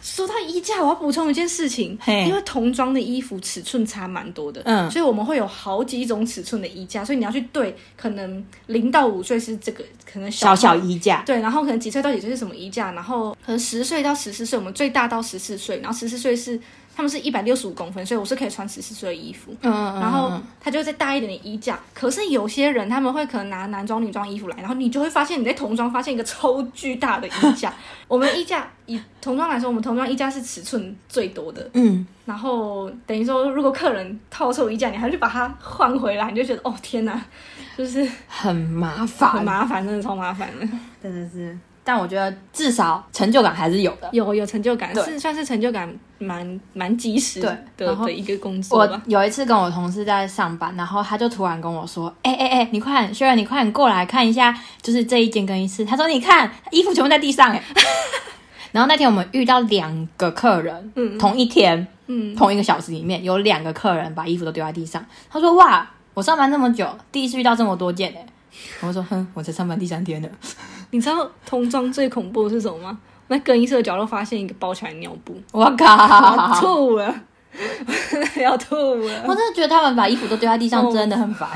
所说到衣架，我要补充一件事情，因为童装的衣服尺寸差蛮多的，嗯，所以我们会有好几种尺寸的衣架，所以你要去对，可能零到五岁是这个可能小小衣架，对，然后可能几岁到几岁是什么衣架，然后可能十岁到十四岁，我们最大到十四岁，然后十四岁是。他们是一百六十五公分，所以我是可以穿十四岁的衣服。嗯嗯然后他就再大一点的衣架。可是有些人他们会可能拿男装、女装衣服来，然后你就会发现你在童装发现一个超巨大的衣架。我们衣架以童装来说，我们童装衣架是尺寸最多的。嗯。然后等于说，如果客人套错衣架，你还去把它换回来，你就觉得哦天哪，就是很麻烦，很麻烦，真的超麻烦的，真的是。但我觉得至少成就感还是有的，有有成就感，是算是成就感蛮蛮及时的的一个工作我有一次跟我同事在上班，然后他就突然跟我说：“哎哎哎，你快，薛然你快点过来看一下，就是这一间更衣室。”他说：“你看衣服全部在地上。”哎，然后那天我们遇到两个客人，嗯，同一天，嗯，同一个小时里面有两个客人把衣服都丢在地上。他说：“哇，我上班这么久，第一次遇到这么多件哎。”我说：“哼，我才上班第三天呢。” 你知道童装最恐怖的是什么吗？在更衣室的角落发现一个包起来的尿布，我靠，吐了，要吐了！我真的觉得他们把衣服都丢在地上真的很烦，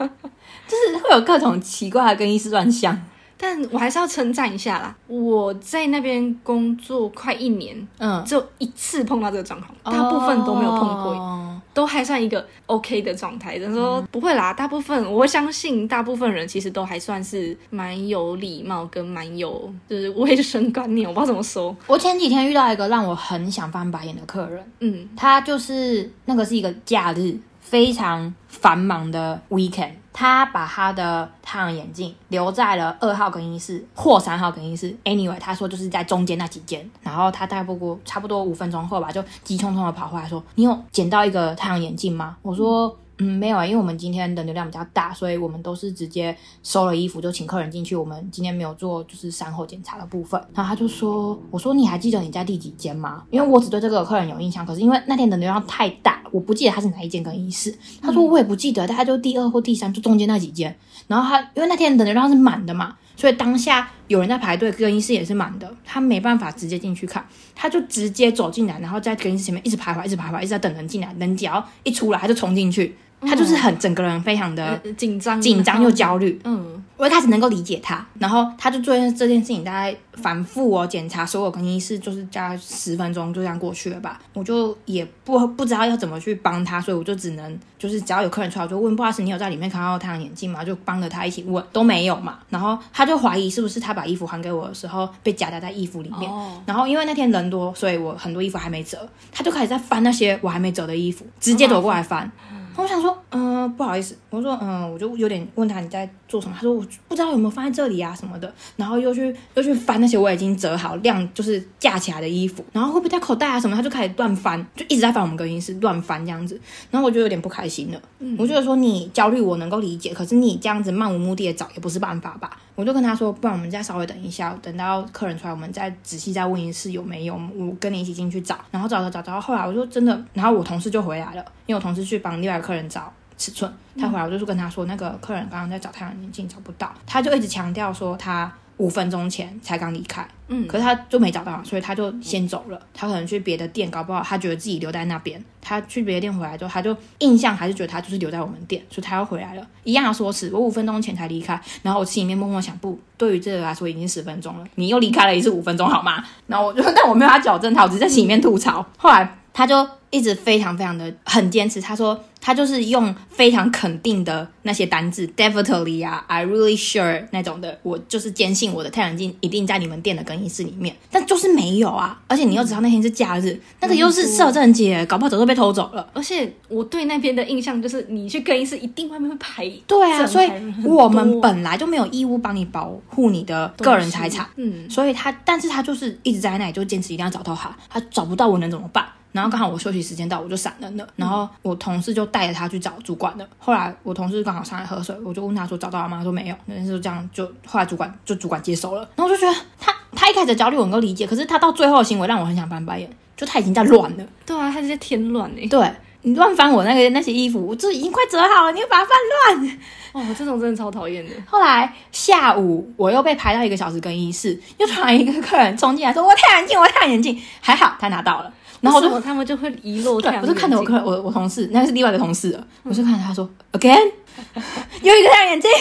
就是会有各种奇怪的更衣室乱象。但我还是要称赞一下啦，我在那边工作快一年，嗯，只有一次碰到这个状况，大部分都没有碰过，都还算一个 OK 的状态。人说不会啦，大部分我相信，大部分人其实都还算是蛮有礼貌跟蛮有就是卫生观念。我不知道怎么说。我前几天遇到一个让我很想翻白眼的客人，嗯，他就是那个是一个假日，非常繁忙的 weekend。他把他的太阳眼镜留在了二号更衣室或三号更衣室。Anyway，他说就是在中间那几间。然后他大概不过差不多五分钟后吧，就急匆匆的跑回来说：“你有捡到一个太阳眼镜吗？”我说。嗯，没有啊，因为我们今天的流量比较大，所以我们都是直接收了衣服就请客人进去。我们今天没有做就是善后检查的部分。然后他就说：“我说你还记得你在第几间吗？因为我只对这个客人有印象，可是因为那天的流量太大，我不记得他是哪一间跟衣室。”他说：“我也不记得，大概就第二或第三，就中间那几间。”然后他因为那天等流量是满的嘛。所以当下有人在排队，更衣室也是满的，他没办法直接进去看，他就直接走进来，然后在更衣室前面一直徘徊，一直徘徊，一直在等人进来，人只要一出来，他就冲进去，他就是很整个人非常的紧张，紧张又焦虑，嗯。我一开始能够理解他，然后他就做这件事情，大概反复我检查所有更衣室，就是加十分钟就这样过去了吧。我就也不不知道要怎么去帮他，所以我就只能就是只要有客人出来，我就问不好意思，你有在里面看到太阳眼镜吗？就帮着他一起问，都没有嘛。然后他就怀疑是不是他把衣服还给我的时候被夹杂在衣服里面。然后因为那天人多，所以我很多衣服还没折，他就开始在翻那些我还没折的衣服，直接走过来翻。我想说，嗯，不好意思，我说，嗯，我就有点问他你在做什么，他说我不知道有没有放在这里啊什么的，然后又去又去翻那些我已经折好晾就是架起来的衣服，然后会不会在口袋啊什么，他就开始乱翻，就一直在翻我们更衣室乱翻这样子，然后我就有点不开心了，我觉得说你焦虑我能够理解，可是你这样子漫无目的的找也不是办法吧。我就跟他说，不然我们再稍微等一下，等到客人出来，我们再仔细再问一次有没有。我跟你一起进去找，然后找找找找到后来，我就真的，然后我同事就回来了，因为我同事去帮另外一个客人找尺寸，他回来我就是跟他说，那个客人刚刚在找太阳眼镜找不到，他就一直强调说他。五分钟前才刚离开，嗯，可是他就没找到，所以他就先走了。他可能去别的店，搞不好他觉得自己留在那边。他去别的店回来之后，他就印象还是觉得他就是留在我们店，所以他要回来了。一样的说辞，我五分钟前才离开，然后我心里面默默想，不，对于这个来说已经十分钟了，你又离开了一次五分钟，好吗？然后我就，但我没有他矫正他，我只是在心里面吐槽。后来他就。一直非常非常的很坚持，他说他就是用非常肯定的那些单字，definitely 啊，I really sure 那种的，我就是坚信我的太阳镜一定在你们店的更衣室里面，但就是没有啊，而且你又知道那天是假日，那个又是摄政节，搞不好早就被偷走了。而且我对那边的印象就是，你去更衣室一定外面会排，对啊，所以我们本来就没有义务帮你保护你的个人财产，嗯，所以他，但是他就是一直在那里，就坚持一定要找到他，他找不到我能怎么办？然后刚好我休息时间到，我就闪人了。然后我同事就带着他去找主管了。后来我同事刚好上来喝水，我就问他说找到了吗？他说没有。那就这样，就后来主管就主管接手了。然后我就觉得他他一开始焦虑我能够理解，可是他到最后的行为让我很想翻白眼，就他已经在乱了。对啊，他是在添乱哎。对。你乱翻我那个那些衣服，我这已经快折好了，你又把它翻乱。哦，这种真的超讨厌的。后来下午我又被排到一个小时更衣室，又突然一个客人冲进来说：“我太阳眼镜，我太阳眼镜。”还好他拿到了，然后我就他们就会遗漏太阳我就看着我客，我我同事，那是另外一个同事了，我就看着他说：“Again，又一个太阳眼镜。”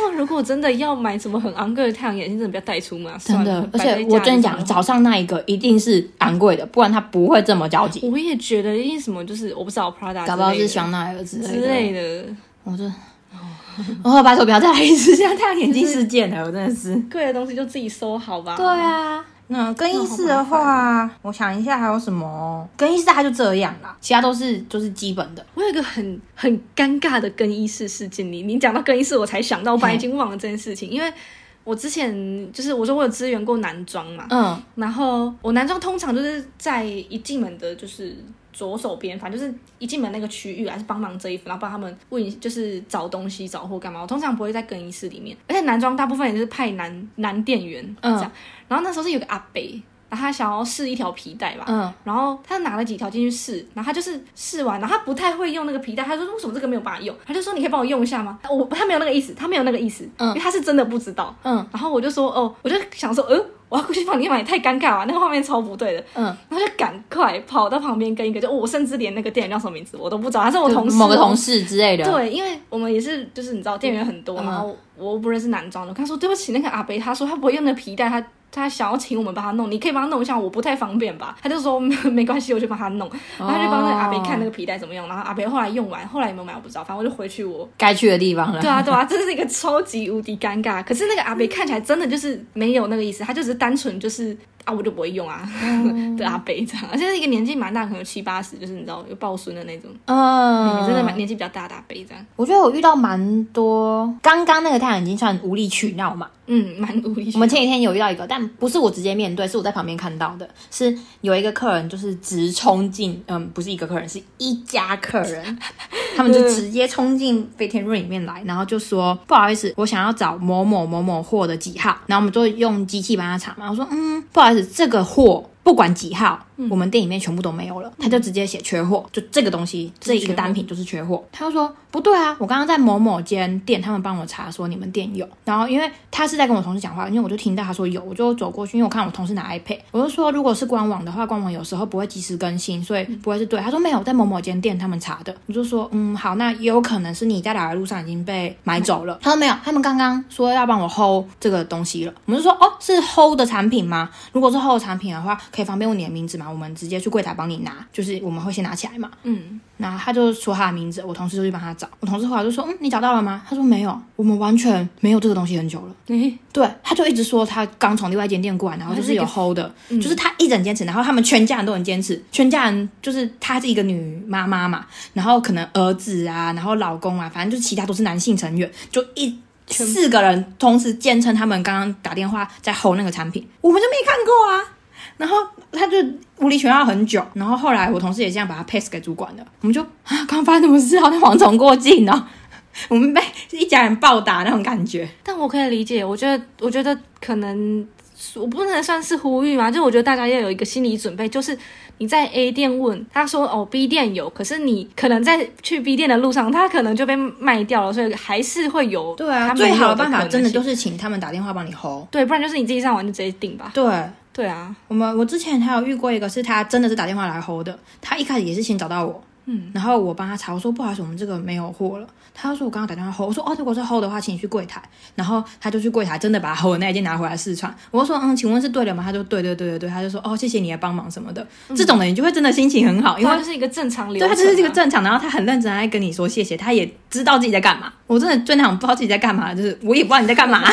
哇，如果真的要买什么很昂贵的太阳眼镜，真的不要带出门。真的，而且我跟你讲，早上那一个一定是昂贵的，不然他不会这么焦急。我也觉得，因为什么，就是我不知道 Prada，搞不好是香奈儿之类的。我就。我拜托不要再来一次，现在太阳眼镜事件了，我真的是。贵的东西就自己收好吧。对啊，那更衣室的话，我想一下还有什么？更衣室它就这样啦，其他都是就是基本的。我有一个很很尴尬的更衣室事件，你你讲到更衣室，我才想到，我本来已经忘了这件事情，因为我之前就是我说我有支援过男装嘛，嗯，然后我男装通常就是在一进门的，就是。左手边，反正就是一进门那个区域，还是帮忙遮衣服，然后帮他们问，就是找东西、找货干嘛。我通常不会在更衣室里面，而且男装大部分也是派男男店员这样。然后那时候是有个阿北，然后他想要试一条皮带吧，嗯，然后他拿了几条进去试，然后他就是试完，然后他不太会用那个皮带，他说为什么这个没有办法用？他就说你可以帮我用一下吗？我他没有那个意思，他没有那个意思，嗯，因为他是真的不知道，嗯，然后我就说哦，我就想说，呃。我要过去帮你买，太尴尬了，那个画面超不对的。嗯，然后就赶快跑到旁边跟一个，就我甚至连那个店员叫什么名字我都不知道，他是我同事，某个同事之类的。对，因为我们也是，就是你知道店员很多，然后我不认识男装的，他说对不起，那个阿北，他说他不会用那皮带，他。他想要请我们帮他弄，你可以帮他弄一下，我不太方便吧？他就说 没关系，我去帮他弄。然后就帮那个阿北看那个皮带怎么用。然后阿北后来用完，后来有没有买我不知道，反正我就回去我该去的地方了。对啊，对啊，这是一个超级无敌尴尬。可是那个阿北看起来真的就是没有那个意思，他就只是单纯就是啊，我就不会用啊的阿北这样。而且是一个年纪蛮大，可能有七八十，就是你知道有抱孙的那种，嗯，真的蛮年纪比较大的阿北这样。我觉得我遇到蛮多，刚刚那个太阳已经算无理取闹嘛。嗯，蛮无理。我们前几天有遇到一个，但不是我直接面对，是我在旁边看到的。是有一个客人，就是直冲进，嗯，不是一个客人，是一家客人，他们就直接冲进飞天润里面来，然后就说不好意思，我想要找某某某某货的几号，然后我们就用机器帮他查嘛。我说，嗯，不好意思，这个货。不管几号，我们店里面全部都没有了，他就直接写缺货，就这个东西这一个单品就是缺货。他就说不对啊，我刚刚在某某间店，他们帮我查说你们店有，然后因为他是在跟我同事讲话，因为我就听到他说有，我就走过去，因为我看我同事拿 iPad，我就说如果是官网的话，官网有时候不会及时更新，所以不会是对。他说没有，在某某间店他们查的，我就说嗯好，那也有可能是你在来的路上已经被买走了。他说没有，他们刚刚说要帮我 hold 这个东西了。我们就说哦是 hold 的产品吗？如果是 hold 产品的话。可以方便问你的名字吗？我们直接去柜台帮你拿，就是我们会先拿起来嘛。嗯，然后他就说他的名字，我同事就去帮他找。我同事后来就说：“嗯，你找到了吗？”他说：“没有，我们完全没有这个东西很久了。”诶，对，他就一直说他刚从另外一间店过来，然后就是有 hold 的，就是他一整坚持，然后他们全家人都很坚持，全家人就是他是一个女妈妈嘛，然后可能儿子啊，然后老公啊，反正就是其他都是男性成员，就一四个人同时坚称他们刚刚打电话在 hold 那个产品，我们就没看过啊。然后他就无理取闹很久，然后后来我同事也这样把他 pass 给主管了，我们就啊，刚发生什么事？好像蝗虫过境呢，我们被一家人暴打那种感觉。但我可以理解，我觉得，我觉得可能我不能算是呼吁嘛，就我觉得大家要有一个心理准备，就是你在 A 店问他说哦 B 店有，可是你可能在去 B 店的路上，他可能就被卖掉了，所以还是会有对啊，最好的办法真的就是请他们打电话帮你 hold，对，不然就是你自己上网就直接订吧，对。对啊，我们我之前还有遇过一个，是他真的是打电话来 hold 的，他一开始也是先找到我，嗯，然后我帮他查，我说不好意思，我们这个没有货了。他说我刚刚打电话 hold，我说哦，如果是 hold 的话，请你去柜台。然后他就去柜台，真的把 hold 那一件拿回来试穿。我说嗯，请问是对的吗？他就对对对对对，他就说哦，谢谢你的帮忙什么的。这种的你就会真的心情很好，因为就是一个正常流程，对他就是一个正常，然后他很认真在跟你说谢谢，他也知道自己在干嘛。我真的最常不知道自己在干嘛，就是我也不知道你在干嘛。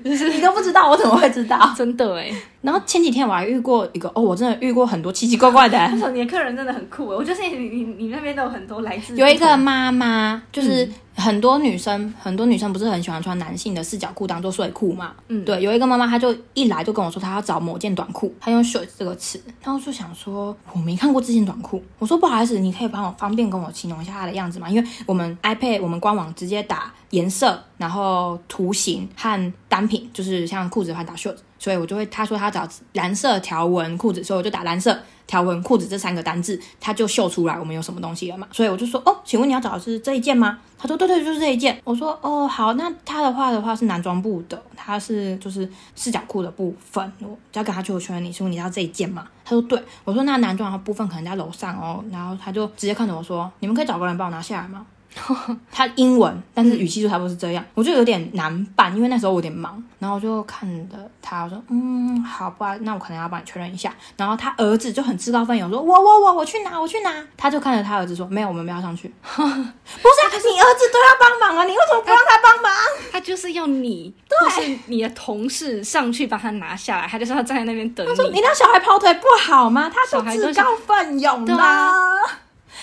就 是你都不知道，我怎么会知道？真的哎。然后前几天我还遇过一个哦，我真的遇过很多奇奇怪怪的。你的客人真的很酷哎，我就是你你你那边都有很多来自。有一个妈妈，就是很多女生，很多女生不是很喜欢穿男性的四角裤当做睡裤嘛？嗯，对。有一个妈妈，她就一来就跟我说，她要找某件短裤，她用 short 这个词，然后就想说我没看过这件短裤。我说不好意思，你可以帮我方便跟我形容一下它的样子吗？因为我们 iPad 我们官网直接打颜色，然后图形和单品，就是像裤子的话打 short。所以我就会他说他找蓝色条纹裤子，所以我就打蓝色条纹裤子这三个单字，他就秀出来我们有什么东西了嘛。所以我就说哦，请问你要找的是这一件吗？他说对对，就是这一件。我说哦好，那他的话的话是男装部的，他是就是四角裤的部分，我就要跟他去确认你是问你要这一件吗？他说对，我说那男装的部分可能在楼上哦，然后他就直接看着我说，你们可以找个人帮我拿下来吗？他英文，但是语气就差不多是这样，我就有点难办，因为那时候我有点忙，然后我就看着他，我说，嗯，好吧，那我可能要帮你确认一下。然后他儿子就很自告奋勇说，我我我我去拿，我去拿。他就看着他儿子说，没有，我们不要上去。不是，可是你儿子都要帮忙啊，你为什么不让他帮忙？他就是要你，或是你的同事上去把他拿下来，他就是要站在那边等你。你让小孩跑腿不好吗？他是自告奋勇的。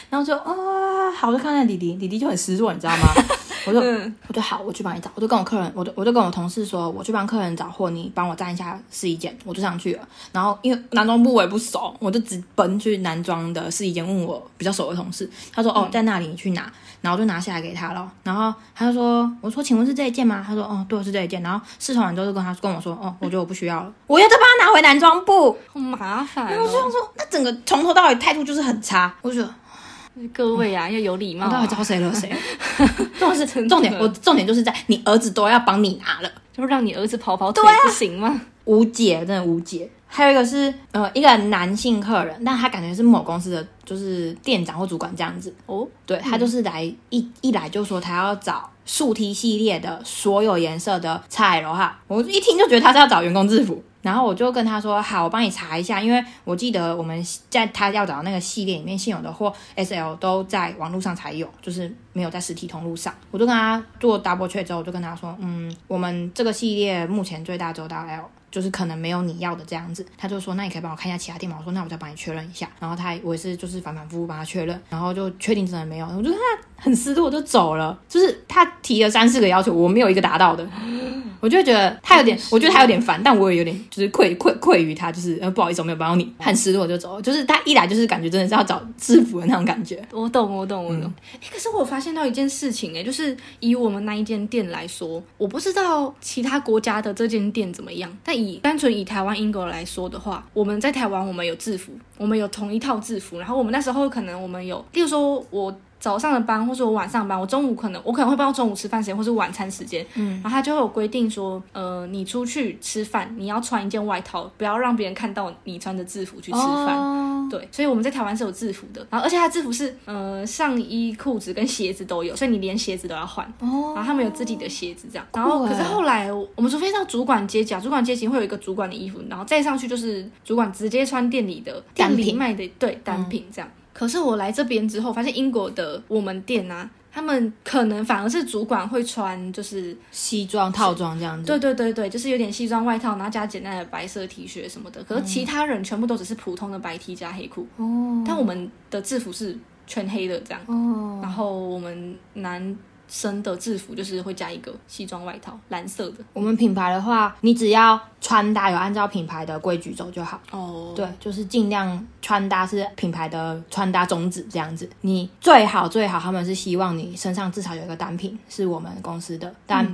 然后就啊，好，我就看见弟弟，弟弟就很失落，你知道吗？我就我就好，我去帮你找，我就跟我客人，我就我就跟我同事说，我去帮客人找货，你帮我站一下试衣间，我就上去了。然后因为男装部我也不熟，我就直奔去男装的试衣间，问我比较熟的同事，他说哦，在那里，你去拿。然后就拿下来给他了。然后他就说，我说请问是这一件吗？他说哦，对，是这一件。然后试穿完之后就跟他跟我说，哦，我觉得我不需要了，我要再帮他拿回男装部，好麻烦。然后我就说，那整个从头到尾态度就是很差，我就觉得。各位啊，要有礼貌。我到底招谁惹谁？重点是重点，我重点就是在你儿子都要帮你拿了，就让你儿子跑跑腿不行吗？无解，真的无解。还有一个是呃，一个男性客人，但他感觉是某公司的就是店长或主管这样子哦。对他就是来一一来就说他要找竖梯系列的所有颜色的菜了哈，我一听就觉得他是要找员工制服。然后我就跟他说：“好，我帮你查一下，因为我记得我们在他要找那个系列里面现有的货，S L 都在网络上才有，就是没有在实体通路上。我就跟他做 double check 之后，我就跟他说：嗯，我们这个系列目前最大只有到 L。”就是可能没有你要的这样子，他就说那你可以帮我看一下其他店吗？我说那我再帮你确认一下。然后他我也是就是反反复复帮他确认，然后就确定真的没有。我就他很失落，我就走了。就是他提了三四个要求，我没有一个达到的，我就觉得他有点，我觉得他有点烦，但我也有点就是愧愧愧于他，就是呃不好意思我没有帮到你，很失落就走了。就是他一来就是感觉真的是要找制服的那种感觉。我懂我懂我懂。哎，可是我发现到一件事情哎，就是以我们那一间店来说，我不知道其他国家的这间店怎么样，但以单纯以台湾英国来说的话，我们在台湾我们有制服，我们有同一套制服。然后我们那时候可能我们有，例如说我早上的班，或是我晚上班，我中午可能我可能会报中午吃饭时间，或是晚餐时间。嗯，然后他就会有规定说，呃，你出去吃饭，你要穿一件外套，不要让别人看到你穿着制服去吃饭。哦对，所以我们在台湾是有制服的，然后而且他制服是呃上衣、裤子跟鞋子都有，所以你连鞋子都要换。哦，然后他们有自己的鞋子这样。然后可是后来我们除非到主管阶级，主管阶级会有一个主管的衣服，然后再上去就是主管直接穿店里的单品卖的对单品这样。可是我来这边之后，发现英国的我们店啊。他们可能反而是主管会穿，就是西装套装这样子。对对对对，就是有点西装外套，然后加简单的白色 T 恤什么的。可是其他人全部都只是普通的白 T 加黑裤。哦。但我们的制服是全黑的这样。哦。然后我们男。生的制服就是会加一个西装外套，蓝色的。我们品牌的话，你只要穿搭有按照品牌的规矩走就好。哦，对，就是尽量穿搭是品牌的穿搭宗旨这样子。你最好最好，他们是希望你身上至少有一个单品是我们公司的，但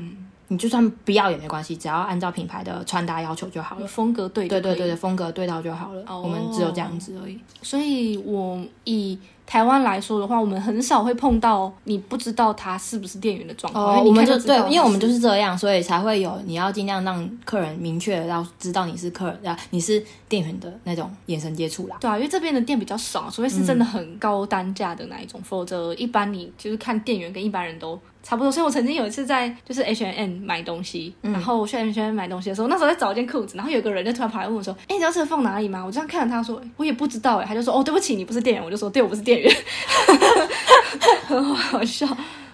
你就算不要也没关系，只要按照品牌的穿搭要求就好了。风格对，对对对对，风格对到就好了。我们只有这样子而已。所以我以。台湾来说的话，我们很少会碰到你不知道他是不是店员的状况。哦，我们就对，因为我们就是这样，所以才会有你要尽量让客人明确要知道你是客人啊，你是店员的那种眼神接触啦。对啊，因为这边的店比较少，除非是真的很高单价的那一种，否则一般你就是看店员跟一般人都。差不多，所以我曾经有一次在就是 H N M 买东西，然后我去 H N M 买东西的时候，那时候在找一件裤子，然后有个人就突然跑来问我说：“哎，你知道这个放哪里吗？”我这样看着他说：“我也不知道。”哎，他就说：“哦，对不起，你不是店员。”我就说：“对，我不是店员。” 很好笑。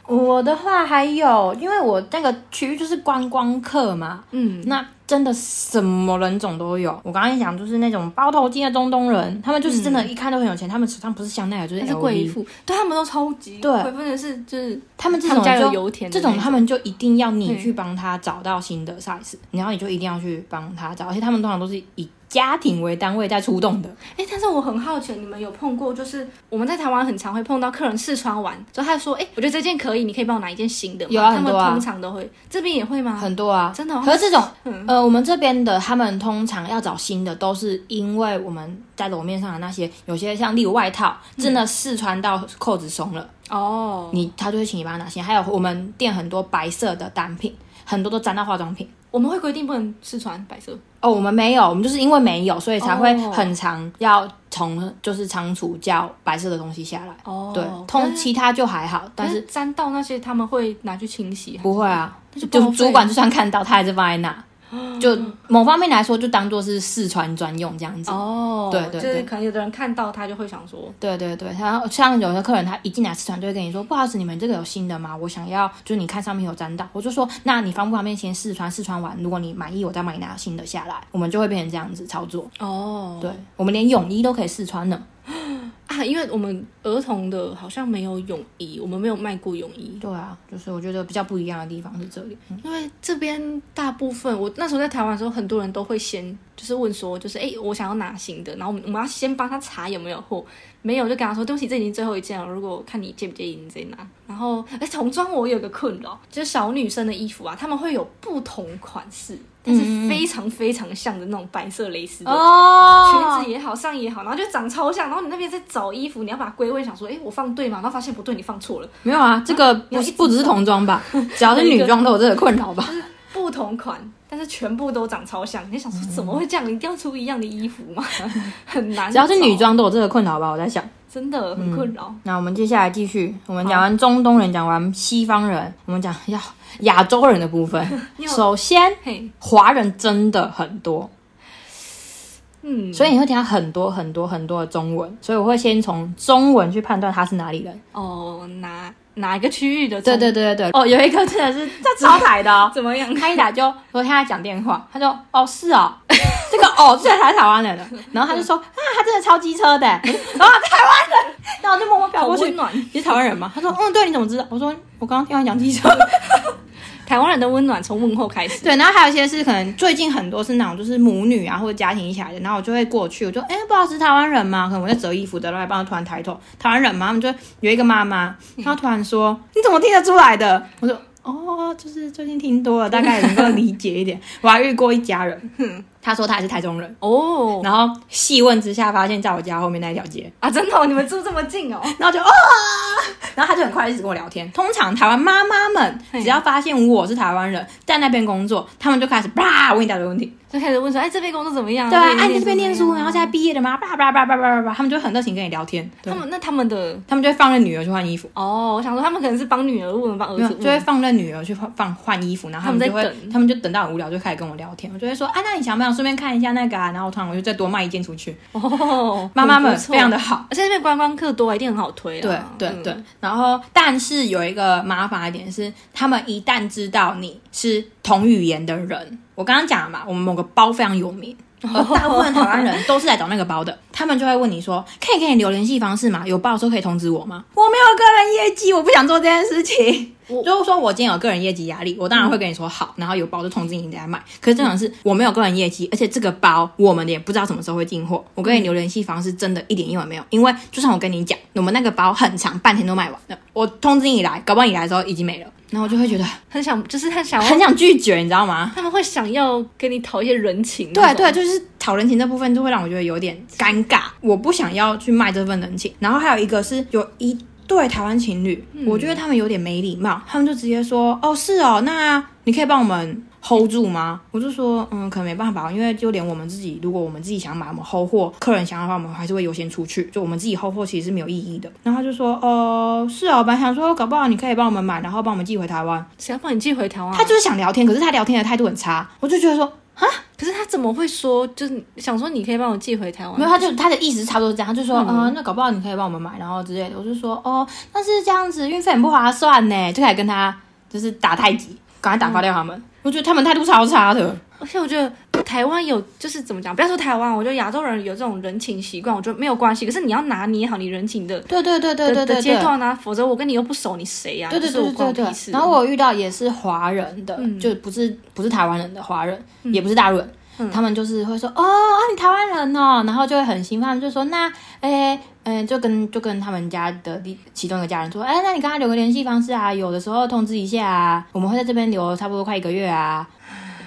我的话还有，因为我那个区域就是观光客嘛，嗯，那。真的什么人种都有。我刚刚讲就是那种包头巾的中东人，他们就是真的，一看都很有钱。他们手上不是香奈儿就是 L V，对他们都超级对，真的是就是他们这种家有油田，这种他们就一定要你去帮他找到新的 size，然后你就一定要去帮他找，而且他们通常都是以。家庭为单位在出动的，哎，但是我很好奇，你们有碰过？就是我们在台湾很常会碰到客人试穿完，之后他说：“哎，我觉得这件可以，你可以帮我拿一件新的。”有啊，很多啊。通常都会，这边也会吗？很多啊，真的。可是这种，呃，呃，我们这边的他们通常要找新的，都是因为我们在楼面上的那些，有些像例如外套，真的试穿到扣子松了，哦，你他就会请你帮他拿新。还有我们店很多白色的单品，很多都沾到化妆品。我们会规定不能试穿白色。哦，我们没有，我们就是因为没有，所以才会哦很常要从就是仓储叫白色的东西下来。哦对，通其他就还好，但是沾到那些他们会拿去清洗，不会啊，就就主管就算看到，他还是放在那。就某方面来说，就当做是试穿专用这样子。哦，对对对就是可能有的人看到他就会想说，对对对，他像有的客人，他一进来试穿就会跟你说，不好意思，你们这个有新的吗？我想要，就是你看上面有沾到，我就说，那你方不方便先试穿？试穿完，如果你满意，我再帮你拿新的下来。我们就会变成这样子操作。哦，对，我们连泳衣都可以试穿呢。啊，因为我们儿童的好像没有泳衣，我们没有卖过泳衣，对啊，就是我觉得比较不一样的地方是这里。嗯因为这边大部分我那时候在台湾的时候，很多人都会先就是问说，就是哎、诶我想要拿新的，然后我们我们要先帮他查有没有货，没有就跟他说对不起，这已经最后一件了，如果看你介不介意，你自己拿。然后哎，童装我有个困扰，就是小女生的衣服啊，他们会有不同款式，但是非常非常像的那种白色蕾丝的。哦裙子也好，上衣也好，然后就长超像，然后你那边在找衣服，你要把它归位，想说，哎，我放对吗？然后发现不对，你放错了，没有啊，这个不是不只是童装吧，只要是女装都有这个困扰吧。不同款，但是全部都长超像。你想说，怎么会这样？一定要出一样的衣服吗？很难，只要是女，装都有这个困扰吧，我在想。真的很困扰。那我们接下来继续，我们讲完中东人，讲完西方人，我们讲亚亚洲人的部分。首先，华人真的很多，嗯，所以你会听到很多很多很多的中文，所以我会先从中文去判断他是哪里人。哦，哪哪一个区域的？对对，对对对，哦，有一个真的是在超台的哦，怎么样？他一打就说他在讲电话，他说哦是哦，这个哦这才是台湾人的，然后他就说啊他真的超机车的，然后台湾人，然后我就默默飘过去好温，暖，你是台湾人吗？他说嗯对，你怎么知道？我说我刚刚听他讲机车。台湾人的温暖从问候开始。对，然后还有一些是可能最近很多是那种就是母女啊或者家庭一起来的，然后我就会过去，我就哎不知道是台湾人吗？可能我在折衣服的，然后帮他突然抬头，台湾人吗？他们就有一个妈妈，然后突然说你怎么听得出来的？我说哦，就是最近听多了，大概能够理解一点。我还遇过一家人，他说他也是台中人，哦然后细问之下发现在我家后面那一条街，啊，真的哦，你们住这么近哦？然后就啊，然后他就很快一直跟我聊天。通常台湾妈妈们只要发现我是台湾人，在那边工作，他们就开始叭问一大堆问题。就开始问说，哎，这边工作怎么样？对啊，哎，哎你这边念书，然后现在在毕业了吗？叭叭叭叭叭叭叭，他们就很热情跟你聊天。他，们那他们的他们就会放任女儿去换衣服，哦，我想说他们可能是帮女儿问，帮儿子问，就会放任女儿去换放换衣服，然后他们就会他们就等到很无聊就开始跟我聊天。我就会说，啊，那你想不想顺便看一下那个啊？然后我突然我就再多卖一件出去。哦，妈妈们非常的好。而且那边观光客多，一定很好推对对对，然后但是有一个麻烦一点是，他们一旦知道你是同语言的人，我刚刚讲了嘛，我们某个包非常有名。而大部分台湾人都是来找那个包的，他们就会问你说：“可以给你留联系方式吗？有包的时候可以通知我吗？”我没有个人业绩，我不想做这件事情。就是说我今天有个人业绩压力，我当然会跟你说好，然后有包就通知你等下买。可是这种是我没有个人业绩，而且这个包我们也不知道什么时候会进货。我跟你留联系方式真的一点用也没有，因为就算我跟你讲，我们那个包很长，半天都卖完了，我通知你来，搞不好你来的时候已经没了，然后我就会觉得很想，就是很想很想拒绝，你知道吗？他们会想要跟你讨一些人情。对对，，就是讨人情这部分就会让我觉得有点尴尬，我不想要去卖这份人情。然后还有一个是有一对台湾情侣，我觉得他们有点没礼貌，他们就直接说：“哦，是哦，那你可以帮我们 hold 住吗？”我就说：“嗯，可能没办法，因为就连我们自己，如果我们自己想买，我们 hold 货，客人想要的话，我们还是会优先出去。就我们自己 hold 货其实是没有意义的。”然后他就说：“哦，是哦，本来想说搞不好你可以帮我们买，然后帮我们寄回台湾。谁要帮你寄回台湾啊？他就是想聊天，可是他聊天的态度很差，我就觉得说。可是他怎么会说？就是想说你可以帮我寄回台湾？没有，他就他的意思差不多是这样，他就说，嗯呃，那搞不好你可以帮我们买，然后之类的。我就说，哦，但是这样子运费很不划算呢，就开始跟他就是打太极，赶快打发掉他们。我觉得他们态度超差的。而且我觉得台湾有，就是怎么讲？不要说台湾，我觉得亚洲人有这种人情习惯，我觉得没有关系。可是你要拿捏好你人情的对对对对对的。阶段啊，否则我跟你又不熟，你谁呀、啊？对对对对对。然后我遇到也是华人的，嗯就不是不是台湾人的华人，也不是大陆人，嗯他们就是会说哦啊你台湾人哦，然后就会很兴奋，他们就说那诶嗯、就跟就跟他们家的其中一个家人说，哎、那你跟他留个联系方式啊，有的时候通知一下啊，我们会在这边留差不多快一个月啊。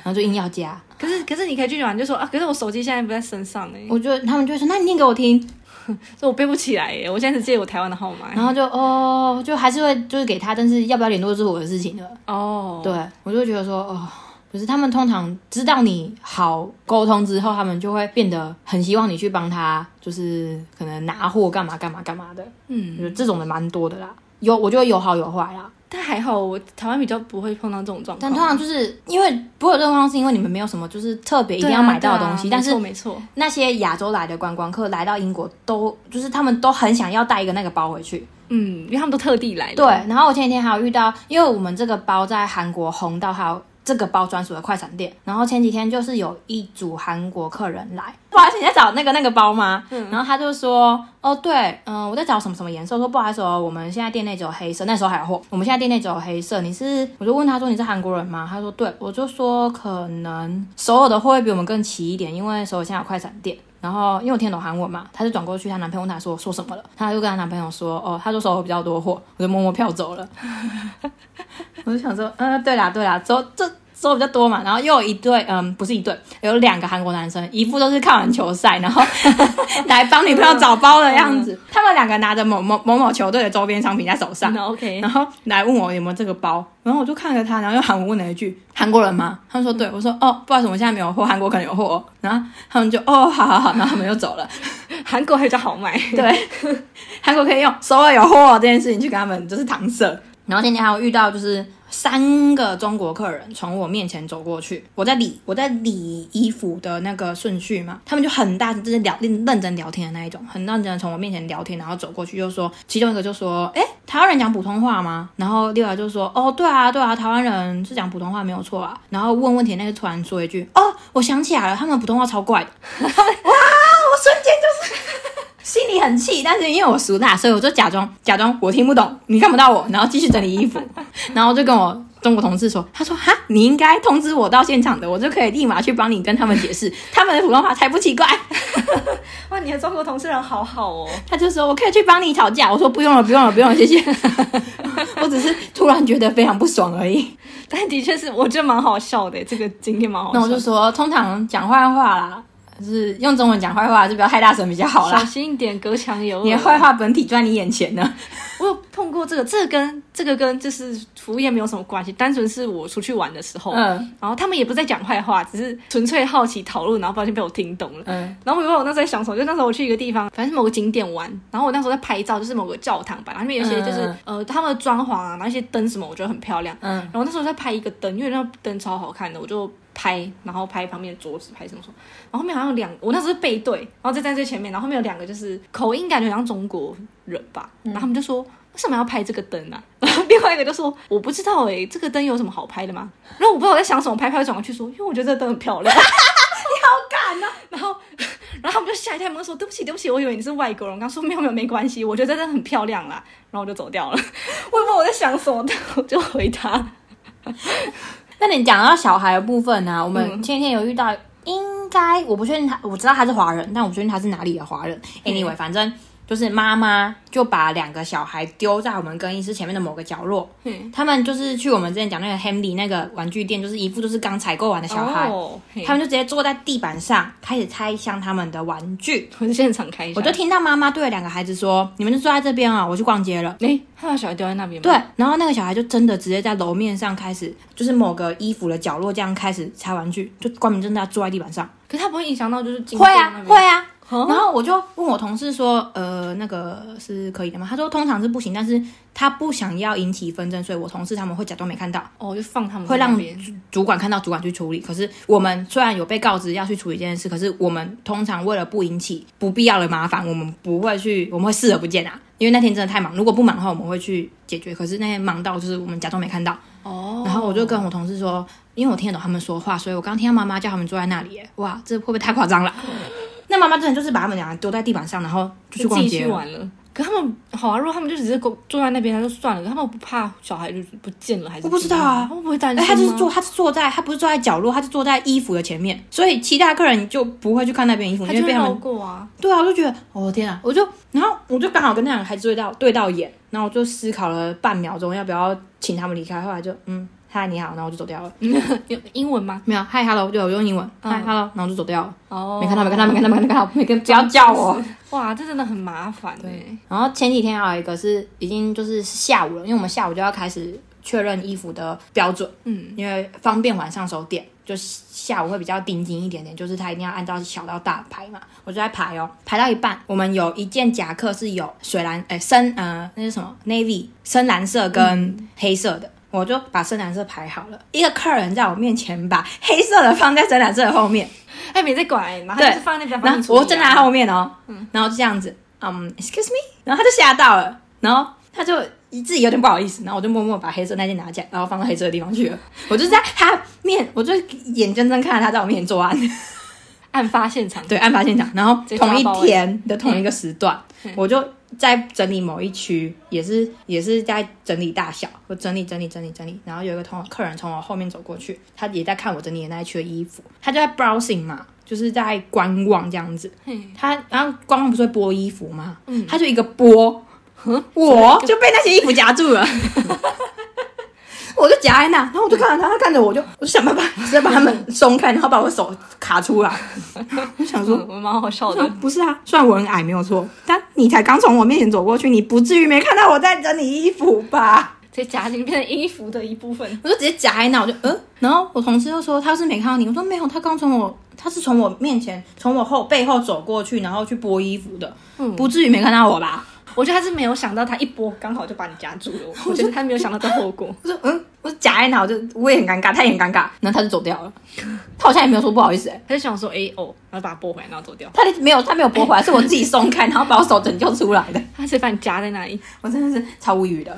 然后就硬要加。可是可是你可以拒绝完就说啊，可是我手机现在不在身上哎，我觉得他们就会说，那你念给我听。这我背不起来耶，我现在只记得我台湾的号码。然后就哦，就还是会就是给他，但是要不要联络是我的事情了。哦，对我就觉得说哦。可是他们通常知道你好沟通之后，他们就会变得很希望你去帮他，就是可能拿货干嘛干嘛干嘛的。嗯，就这种的蛮多的啦。有我觉得有好有坏啦，但还好我台湾比较不会碰到这种状况。但通常就是因为不会有这种状况，是因为你们没有什么就是特别一定要买到的东西。但是没错，那些亚洲来的观光客来到英国，都就是他们都很想要带一个那个包回去。嗯，因为他们都特地来的。对，然后我前几天还有遇到，因为我们这个包在韩国红到还有。这个包专属的快闪店，然后前几天就是有一组韩国客人来，不好意思，你在找那个那个包吗？嗯，然后他就说，哦对，嗯，我在找什么什么颜色，说不好意思哦，我们现在店内只有黑色，那时候还有货，我们现在店内只有黑色，你是，我就问他说你是韩国人吗？他说对，我就说可能首尔的货会比我们更齐一点，因为首尔现在有快闪店。然后因为我听懂韩文嘛，她就转过去，她男朋友问她说说什么了，她就跟她男朋友说，哦，他说手头比较多货，我就默默飘走了。我就想说，嗯，对啦对啦，走这。收比较多嘛，然后又有一对，嗯，不是一对，有两个韩国男生，一副都是看完球赛，然后 来帮女朋友找包的样子。他们两个拿着某某某某球队的周边商品在手上，OK，然后来问我有没有这个包，然后我就看着他，然后用韩文问了一句：“韩国人吗？”他们说：“对。”我说：“哦，不好意思，我们现在没有货，韩国可能有货。”然后他们就：“哦，好好好。”然后他们就走了。韩国还比较好卖，对，韩国可以用首尔有货这件事情去跟他们就是搪塞。然后今天还有遇到就是。三个中国客人从我面前走过去，我在理我在理衣服的那个顺序嘛，他们就很大声，就是聊认认真聊天的那一种，很认真的从我面前聊天，然后走过去就说，其中一个就说，哎，台湾人讲普通话吗？然后另外就说，哦，对啊，对啊，台湾人是讲普通话没有错啊。然后问问题那个突然说一句，哦，我想起来了，他们普通话超怪的，哇，我瞬间就是。心里很气，但是因为我熟大，所以我就假装假装我听不懂，你看不到我，然后继续整理衣服，然后就跟我中国同事说，他说哈，你应该通知我到现场的，我就可以立马去帮你跟他们解释，他们的普通话才不奇怪。哇，你的中国同事人好好哦，他就说我可以去帮你吵架，我说不用了，不用了，不用了，谢谢。我只是突然觉得非常不爽而已，但的确是我觉得蛮好笑的，这个经验蛮好笑。那我就说，通常讲坏话啦。是用中文讲坏话，就不要太大声比较好啦。小心一点，隔墙有耳。你的坏话本体就在你眼前呢。我有碰过这个，这个跟这个跟就是服务业没有什么关系，单纯是我出去玩的时候，嗯，然后他们也不在讲坏话，只是纯粹好奇讨论，然后不小心被我听懂了，嗯，然后我我那时候在想什么，就那时候我去一个地方，反正是某个景点玩，然后我那时候在拍照，就是某个教堂吧，里面有些就是呃他们的装潢啊，然后一些灯什么，我觉得很漂亮，嗯，然后那时候在拍一个灯，因为那灯超好看的，我就。拍，然后拍旁边的桌子，拍什么什么，然后后面好像有两，我那时候是背对，然后再在最前面，然后后面有两个就是口音感觉像中国人吧，然后他们就说为什么要拍这个灯啊？然 后另外一个就说我不知道哎，这个灯有什么好拍的吗？然后我不知道我在想什么，拍拍转过去说，因为我觉得这个灯很漂亮。你好敢啊！然后然后他们就吓一跳，他们说对不起对不起，我以为你是外国人。刚说没有没有没关系，我觉得这灯很漂亮啦。然后我就走掉了，我也不知道我在想什么，我就回他。那你讲到小孩的部分呢？我们前几天有遇到，应该我不确定他，我知道他是华人，但我不确定他是哪里的华人。Anyway，反正。就是妈妈就把两个小孩丢在我们更衣室前面的某个角落。嗯，他们就是去我们之前讲那个 Handy 那个玩具店，就是一副就是刚采购完的小孩，他们就直接坐在地板上开始拆箱他们的玩具。我是现场开我就听到妈妈对两个孩子说：“你们就坐在这边啊，我去逛街了。”哎，他把小孩丢在那边。对，然后那个小孩就真的直接在楼面上开始，就是某个衣服的角落这样开始拆玩具，就光明正大坐在地板上。可是他不会影响到就是会啊会啊。然后我就问我同事说，呃，那个是可以的吗？他说通常是不行，但是他不想要引起纷争，所以我同事他们会假装没看到，哦，就放他们，会让主管看到，主管去处理。可是我们虽然有被告知要去处理这件事，可是我们通常为了不引起不必要的麻烦，我们不会去，我们会视而不见啊。因为那天真的太忙，如果不忙的话，我们会去解决。可是那天忙到就是我们假装没看到。哦。然后我就跟我同事说，因为我听得懂他们说话，所以我刚听到妈妈叫他们坐在那里，哇，这会不会太夸张了？那妈妈真的就是把他们两个丢在地板上，然后就去逛街玩了。可他们好啊，如果他们就只是坐坐在那边，他就算了。他们不怕小孩就不见了，还是我不知道啊，会不会担心？他就是坐，他是坐在，他不是坐在角落，他是坐在衣服的前面，所以其他客人就不会去看那边衣服，因为被他们过啊。对啊，我就觉得，哦天啊，我就，然后我就刚好跟那两个孩子对到对到眼，然后我就思考了半秒钟，要不要请他们离开。后来就，嗯。嗨你好，然后我就走掉了。有英文吗？没有嗨 hello，对我用英文嗨 hello，然后就走掉了。哦没看到没看到没看到没看到没跟不要叫我。哇，这真的很麻烦对。然后前几天还有一个是已经就是下午了，因为我们下午就要开始确认衣服的标准，嗯，因为方便晚上收点，就下午会比较盯紧一点点，就是他一定要按照小到大排嘛。我就在排哦，排到一半，我们有一件夹克是有水蓝诶深呃那是什么 navy 深蓝色跟黑色的。我就把深蓝色排好了，一个客人在我面前把 黑色的放在深蓝色的后面，哎，没在管，然后就是放在那边我站在他后面哦，然后就这样子，嗯，excuse me，然后他就吓到了，然后他就自己有点不好意思，然后我就默默把黑色那件拿起来，然后放到黑色的地方去了。我就在他面，我就眼睁睁看着他在我面前作案，案发现场。对，案发现场。然后同一天的同一个时段，嗯。我就在整理某一区，也是也是在整理大小，我整理整理整理整理。然后有一个同客人从我后面走过去，他也在看我整理的那一区的衣服，他就在 browsing 嘛，就是在观望这样子。他然后观望不是会剥衣服吗？嗯他就一个剥，我就被那些衣服夹住了。我就夹在那，然后我就看着他，他看着我就，我就想办法再把他们松开，然后把我手卡出来。我想说，嗯 我蛮好笑的。不是啊，虽然我很矮没有错，但你才刚从我面前走过去，你不至于没看到我在整理衣服吧？直接夹进变成衣服的一部分。我就直接夹在那，我就嗯，然后我同事就说他是没看到你，我说没有，他刚从我，他是从我面前，从我后背后走过去，然后去剥衣服的，嗯不至于没看到我吧？我觉得他是没有想到，他一波刚好就把你夹住了。我觉得他没有想到这后果。我说嗯，我就夹在哪，我就我也很尴尬，他也很尴尬，然后他就走掉了，他好像也没有说不好意思、欸，他就想说，哎、哦，然后把它拨回来，然后走掉。他没有他没有拨回来，是我自己松开，然后把我手拯救出来的，他直接把你夹在那里。我真的是超无语的。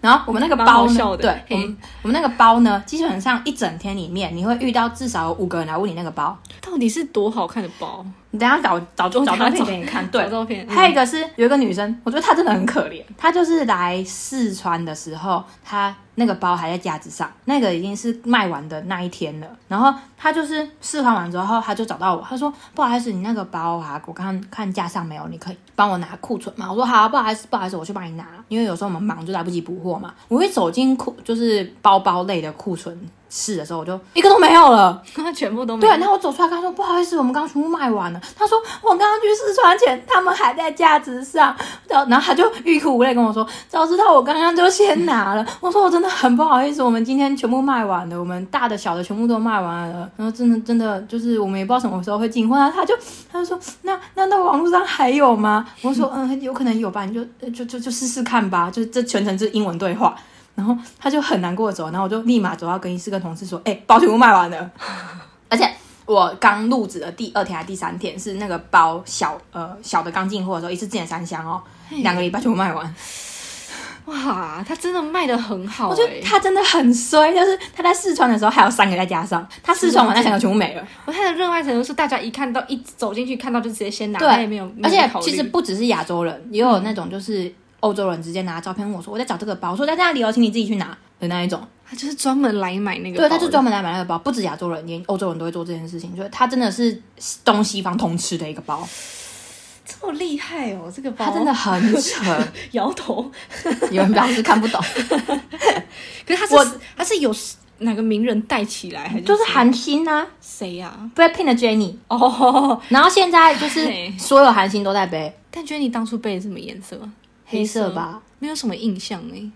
然后我们那个包呢对，我们我们那个包呢，基本上一整天里面，你会遇到至少有五个人来问你那个包。到底是多好看的包？你等一下找找找照片给你看，对找，照片。嗯还有一个是有一个女生，我觉得她真的很可怜。她就是来四川的时候，她那个包还在架子上，那个已经是卖完的那一天了。然后她就是试穿完之后，她就找到我，她说：“不好意思，你那个包啊，我刚刚看架上没有，你可以帮我拿库存吗？”我说：“好、不好意思，不好意思，我去帮你拿。”因为有时候我们忙就来不及补货嘛。我一走进库就是包包类的库存室的时候，我就一个都没有了。他 全部都没有对，有。然后我走出来跟他说：“不好意思，我们刚刚全部卖完了。”他说：“我刚刚去试穿前，他们还在架子上。”然后，他就欲哭无泪跟我说：“早知道我刚刚就先拿了。”我说：“我真的很不好意思，我们今天全部卖完了，我们大的小的全部都卖完了。然后真的真的就是我们也不知道什么时候会进货。”然后他就他就说：“那那那网络上还有吗？”我说：“嗯，有可能有吧，你就就就就试试看吧。”就这全程是英文对话。然后他就很难过的走，然后我就立马走到更衣室跟同事说：“哎、包全部卖完了。”而且我刚入职的第二天还是第三天，是那个包小呃小的刚进货的时候，一次进了三箱哦，两个礼拜全部卖完。哇，他真的卖的很好、欸。我觉得他真的很衰，就是他在试穿的时候还有三个再加上，他试穿完那三个全部没了。我他的热爱程度是大家一看到一走进去看到就直接先拿，也没有，而且其实不只是亚洲人，也有那种就是欧洲人直接拿照片问我说我在找这个包，我说在那里哦，请你自己去拿。的那一种。他就是专门来买那个包对，他就专门来买那个包，不止亚洲人，连欧洲人都会做这件事情，就是他真的是东西方通吃的一个包，这么厉害哦，这个包。他真的很扯，摇头。有人表示看不懂。可是他是我他是有哪个名人带起来，还是就是韩星啊。谁呀、，Blackpink 的 Jennie，哦，然后现在就是所有韩星都在背。但觉得你当初背的什么颜色？黑色吧，没有什么印象哎。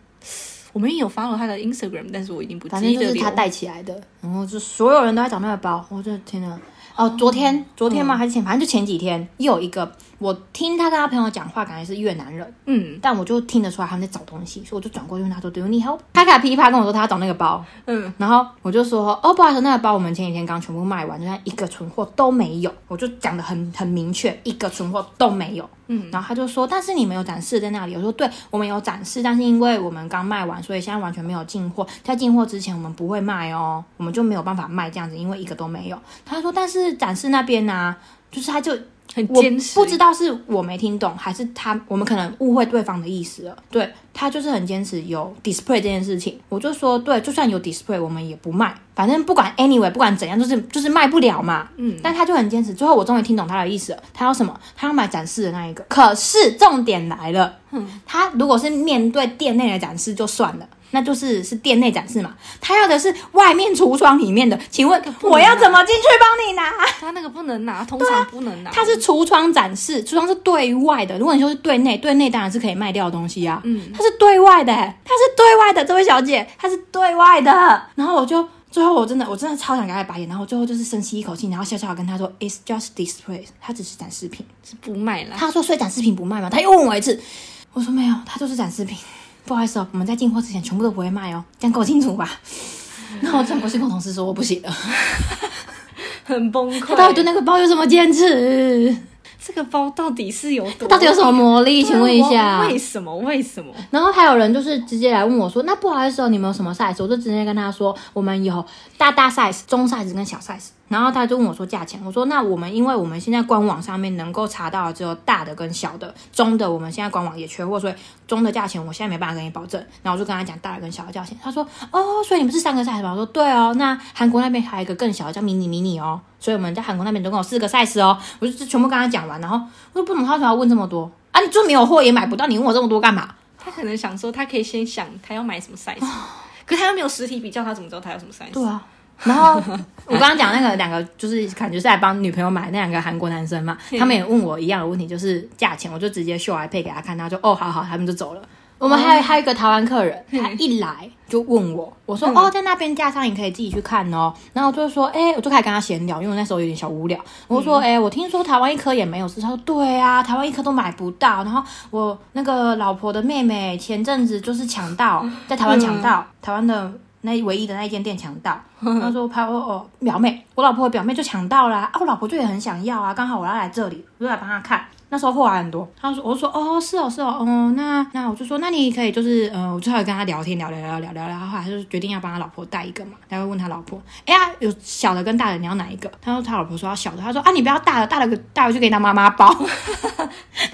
我们也有 follow 他的 Instagram，但是我已经不记得反正。就是他带起来的，然后就所有人都在找那个包，我的天呐！哦，昨天昨天吗？还是前？反正就前几天，又有一个，我听他跟他朋友讲话，感觉是越南人，嗯但我就听得出来他们在找东西，所以我就转过去问他说：“对，你好。”他开始噼里啪啦跟我说他要找那个包，嗯，然后我就说：“哦，不好意思，那个包我们前几天刚全部卖完，就像一个存货都没有。”我就讲的很很明确，一个存货都没有。嗯，然后他就说：“但是你们有展示在那里？”我说：“对，我们有展示，但是因为我们刚卖完，所以现在完全没有进货。在进货之前，我们不会卖哦，我们就没有办法卖这样子，因为一个都没有。”他说：“但是展示那边呢、就是他就很我坚持，不知道是我没听懂，还是他我们可能误会对方的意思了。对他就是很坚持有 display 这件事情，我就说对，就算有 display 我们也不卖，反正不管 anyway 不管怎样，就是就是卖不了嘛。嗯，但他就很坚持，最后我终于听懂他的意思了。他要什么？他要买展示的那一个。可是重点来了，嗯他如果是面对店内的展示就算了，那就是是店内展示嘛。他要的是外面橱窗里面的，请问我要怎么进去帮你拿？他那个不能拿，通常不能拿。它是橱窗展示，橱窗是对外的。如果你说是对内，对内当然是可以卖掉的东西啊。嗯，它是对外的，它是对外的，这位小姐，它是对外的。然后我就。最后我真的我真的超想给他白眼，然后最后就是深吸一口气，然后笑笑跟他说：“It's just display，它只是展示品，是不卖了。”他说：“所以展示品不卖吗？”他又问我一次，我说：“没有，它就是展示品。不好意思哦，我们在进货之前全部都不会卖哦，这样够清楚吧。”然后我转过去跟同事说：“我不行了，很崩溃。”他到底对那个包有什么坚持？这个包到底是有多？到底有什么魔力？请问一下，为什么？为什么？然后还有人就是直接来问我说：“那不好意思哦，你们有什么 size？” 我就直接跟他说：“我们有大大 size、中 size 跟小 size。”然后他就问我说价钱，我说那我们因为我们现在官网上面能够查到只有大的跟小的，中的我们现在官网也缺货，所以中的价钱我现在没办法跟你保证。然后我就跟他讲大的跟小的价钱，他说哦，所以你们是三个 size 吧？我说对哦，那韩国那边还有一个更小的叫迷你迷你哦，所以我们在韩国那边总共有四个 size 哦。我就全部跟他讲完，然后我说不懂他为什么要问这么多啊？你就没有货也买不到，你问我这么多干嘛？他可能想说他可以先想他要买什么 size，可他又没有实体比较，他怎么知道他要什么 size？对啊。然后我刚刚讲那个两个，就是感觉是来帮女朋友买那两个韩国男生嘛，他们也问我一样的问题，就是价钱，我就直接秀 iPad 给他看，他就哦，好好，他们就走了。我们还有还有一个台湾客人，他一来就问我，我说哦，在那边架上你可以自己去看哦。然后我就是说，哎，我就开始跟他闲聊，因为那时候有点小无聊。我说，哎，我听说台湾一颗也没有，他说对啊，台湾一颗都买不到。然后我那个老婆的妹妹前阵子就是抢到，在台湾抢到台湾的。那唯一的那一间店抢到，他说拍我哦表妹，我老婆的表妹就抢到啦啊，我老婆就也很想要啊，刚好我要来这里，我就来帮他看。那时候货还很多，他说我就说哦是哦是哦哦那那我就说那你可以就是呃我最后跟他聊天聊聊聊聊聊聊，后来就决定要帮他老婆带一个嘛，他会问他老婆，哎呀有小的跟大的你要哪一个？他说他老婆说要小的，他说啊你不要大的，大的大回去给他妈妈包。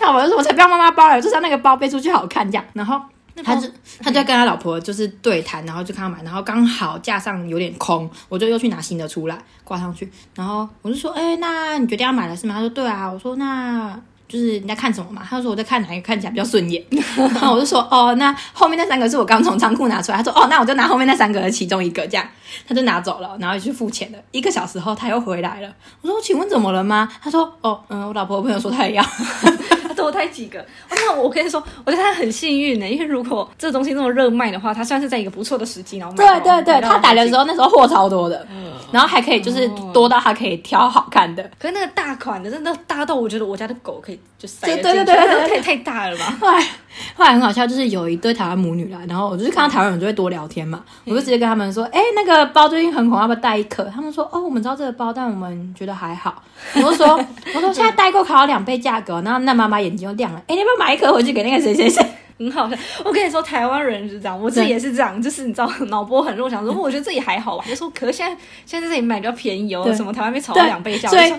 他老婆就说我才不要妈妈包了，就是要那个包背出去好看这样，然后。他就他就跟他老婆就是对谈，然后就看他买，然后刚好架上有点空，我就又去拿新的出来挂上去，然后我就说，哎，那你决定要买了是吗？他说对啊，我说那。就是你在看什么嘛？他说我在看哪一个看起来比较顺眼，然后我就说哦，那后面那三个是我刚从仓库拿出来。他说哦，那我就拿后面那三个的其中一个，这样他就拿走了，然后去付钱了。一个小时后他又回来了，我说请问怎么了吗？他说哦，嗯，我老婆朋友说他也要，他多带几个。那我跟你说，我觉得他很幸运呢，因为如果这个东西那么热卖的话，他算是在一个不错的时机，然后对对对，他打的时候那时候货超多的，然后还可以就是多到他可以挑好看的。可是那个大款的，真的大到我觉得我家的狗可以。对对对对对，太太大了吧！后来很好笑，就是有一对台湾母女来，然后我就是看到台湾人就会多聊天嘛，我就直接跟他们说：“哎，那个包最近很红，要不要带一颗？”他们说：“哦，我们知道这个包，但我们觉得还好。” 我就说：“我说现在代购考了两倍价格。”然后那妈妈眼睛就亮了：“哎，你要不要买一颗回去给那个谁谁谁？”很好笑，我跟你说，台湾人是这样，我自己也是这样，就是你知道，脑波很弱，想说，我觉得自己还好吧，就说，可是现在现在在这里买比较便宜哦，什么台湾被炒到两倍价，所以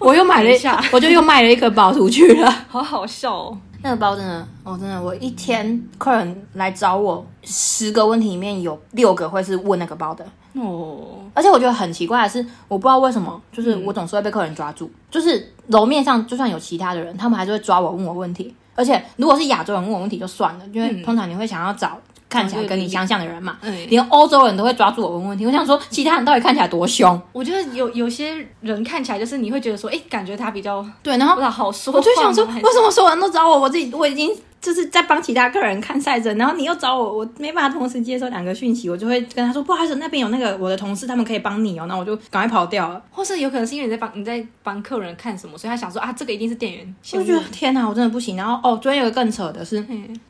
我又买了一下，我就又卖了一颗包出去了，好好笑哦。那个包真的，哦，真的，我一天客人来找我，十个问题里面有六个会是问那个包的哦。而且我觉得很奇怪的是，我不知道为什么，就是我总是会被客人抓住，就是楼面上就算有其他的人，他们还是会抓我问我问题。而且如果是亚洲人问我问题就算了，因为通常你会想要找看起来跟你相像的人嘛。连欧洲人都会抓住我问问题，我想说其他人到底看起来多凶？我觉得有有些人看起来就是你会觉得说，哎，感觉他比较对，然后好说。我就想说，为什么所有人都找我？我自己我已经。就是在帮其他客人看赛程，然后你又找我，我没办法同时接收两个讯息，我就会跟他说不好意思，那边有那个我的同事，他们可以帮你哦，那我就赶快跑掉了。或是有可能是因为你在帮你在帮客人看什么，所以他想说啊，这个一定是店员。我觉得天哪，我真的不行。然后哦，昨天有个更扯的是，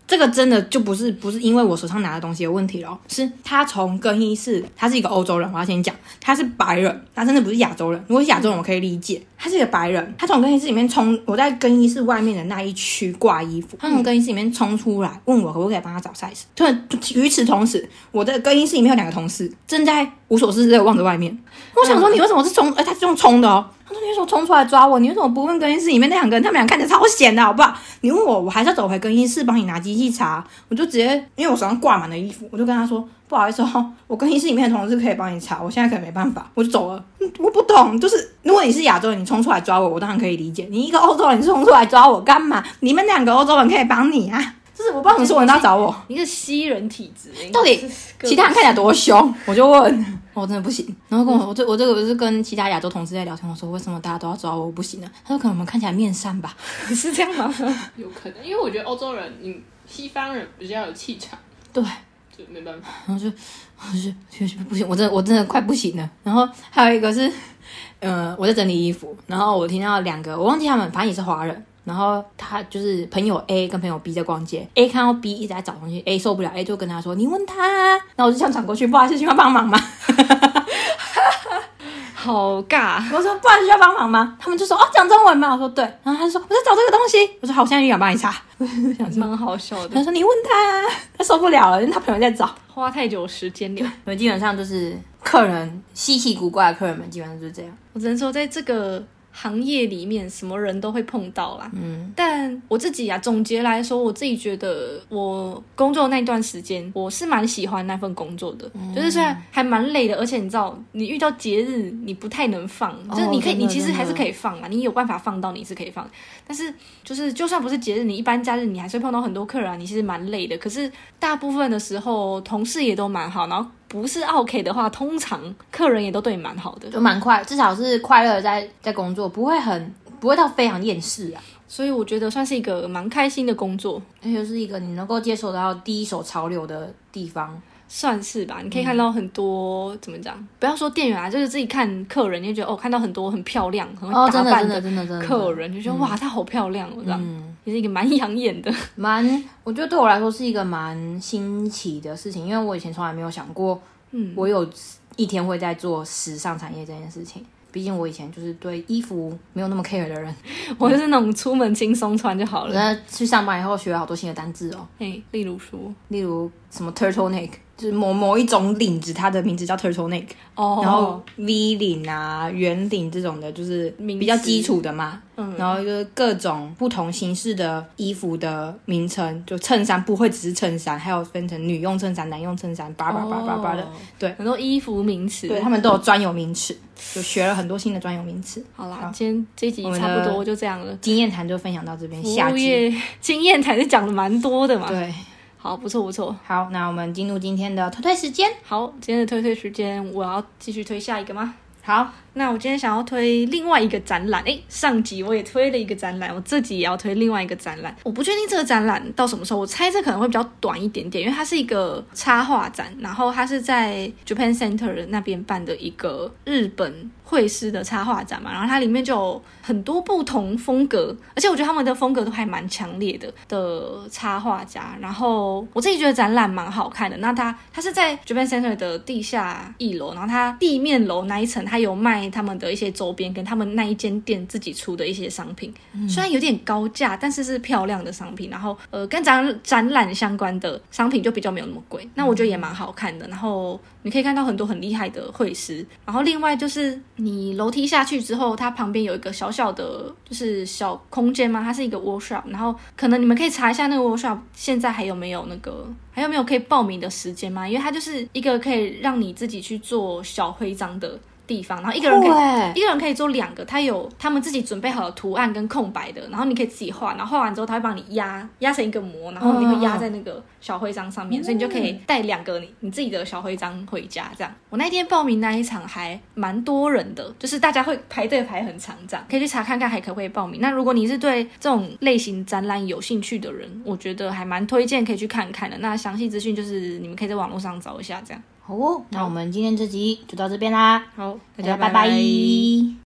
这个真的就不是不是因为我手上拿的东西有问题了，是他从更衣室，他是一个欧洲人，我要先讲，他是白人，他真的不是亚洲人。如果是亚洲人，我可以理解。他是一个白人，他从更衣室里面冲，我在更衣室外面的那一区挂衣服，他从更衣室里面冲出来，问我可不可以帮他找 size。突然，与此同时，我的更衣室里面有两个同事正在无所事事的望着外面。我想说，你为什么是冲？哎，他是用冲的哦。他说：“你为什么冲出来抓我？你为什么不问更衣室里面那两个人？他们俩看起来超闲的，好不好？你问我，我还是要走回更衣室帮你拿机器查。我就直接，因为我手上挂满了衣服，我就跟他说：不好意思哦，我更衣室里面的同事可以帮你查，我现在可能没办法，我就走了。我不懂，就是如果你是亚洲人，你冲出来抓我，我当然可以理解。你一个欧洲人，你冲出来抓我干嘛？你们两个欧洲人可以帮你啊。”就是我不知道怎么时候人家找我，你是吸人体质，到底其他人看起来多凶，我就问，我真的不行。然后跟我我这我这个不是跟其他亚洲同事在聊天，我说为什么大家都要找我，我不行呢？他说可能我们看起来面善吧。是这样吗？有可能，因为我觉得欧洲人，你西方人比较有气场，对，就没办法。然后就我就就就不行，我真的我真的快不行了。然后还有一个是，呃，我在整理衣服，然后我听到两个，我忘记他们，反正也是华人。然后他就是朋友 A 跟朋友 B 在逛街，A 看到 B 一直在找东西，A 受不了，A 就跟他说：“你问他、啊。”然后我就想转过去，不好意思，需要帮忙吗？好尬，我说：“不好意思，需要帮忙吗？”他们就说：“哦，讲中文吗？”我说：“对。”然后他就说：“我在找这个东西。”我说：“好，我现在就想帮你查。”蛮好笑的他，说：“你问他、啊。”他受不了了，因为他朋友在找。花太久时间了。我们基本上就是客人稀奇古怪的客人们，基本上就是这样。我只能说，在这个行业里面，什么人都会碰到啦。嗯，但我自己啊，总结来说，我自己觉得我工作那段时间，我是蛮喜欢那份工作的。就是虽然还蛮累的，而且你知道，你遇到节日，你不太能放，就是你可以，你其实还是可以放嘛，你有办法放到，你是可以放。但是就是就算不是节日，你一般假日你还是会碰到很多客人啊，你其实蛮累的。可是大部分的时候，同事也都蛮好，然后不是 OK 的话，通常客人也都对你蛮好的。就蛮快，至少是快乐在在工作，不会很不会到非常厌世啊。所以我觉得算是一个蛮开心的工作，而且是一个你能够接受到第一手潮流的地方。算是吧。你可以看到很多、怎么讲？不要说店员啊，就是自己看客人，你就觉得哦，看到很多很漂亮、很会哦，打扮真的真的真的客人，就觉得、哇，她好漂亮哦，这样、也是一个蛮养眼的。蛮，我觉得对我来说是一个蛮新奇的事情，因为我以前从来没有想过，嗯，我有一天会在做时尚产业这件事情。毕竟我以前就是对衣服没有那么 care 的人，我就是那种出门轻松穿就好了。我在去上班以后学了好多新的单字哦，哎，例如说，例如什么 turtleneck，就是某某一种领子，它的名字叫 turtleneck，、哦，然后 V 领啊、圆领这种的，就是比较基础的嘛。嗯然后就是各种不同形式的衣服的名称，就衬衫不会只是衬衫，还有分成女用衬衫、男用衬衫，叭叭叭叭叭的。哦对很多衣服名词。对他们都有专有名词，就学了很多新的专有名词。好啦，今天这集差不多就这样了。经验谈就分享到这边，服下业经验谈是讲的蛮多的嘛。对，好，不错不错。好，那我们进入今天的推推时间。好，今天的推推时间，我要继续推下一个吗？好，那我今天想要推另外一个展览，诶，上集我也推了一个展览，我这集也要推另外一个展览。我不确定这个展览到什么时候，我猜这可能会比较短一点点，因为它是一个插画展，然后它是在 Japan Center 那边办的一个日本绘师的插画展嘛，然后它里面就有很多不同风格，而且我觉得他们的风格都还蛮强烈的的插画家。然后我自己觉得展览蛮好看的。那它它是在 Japan Center 的地下一楼，然后它地面楼那一层它有卖他们的一些周边，跟他们那一间店自己出的一些商品，虽然有点高价，但是是漂亮的商品。然后呃，跟展展览相关的商品就比较没有那么贵，那我觉得也蛮好看的。然后你可以看到很多很厉害的绘师。然后另外就是你楼梯下去之后，它旁边有一个小小的，就是小空间嘛，它是一个 workshop。然后可能你们可以查一下那个 workshop 现在还有没有那个还有没有可以报名的时间吗？因为它就是一个可以让你自己去做小徽章的地方，然后一个人可以。对，一个人可以做两个，他有他们自己准备好的图案跟空白的，然后你可以自己画，然后画完之后他会帮你压压成一个模，然后你会压在那个小徽章上面，所以你就可以带两个你你自己的小徽章回家。这样，我那天报名那一场还蛮多人的，就是大家会排队排很长，这样可以去查看看还可不可以报名。那如果你是对这种类型展览有兴趣的人，我觉得还蛮推荐可以去看看的。那详细资讯就是你们可以在网络上找一下，这样。好哦，那我们今天这集就到这边啦，好，大家拜拜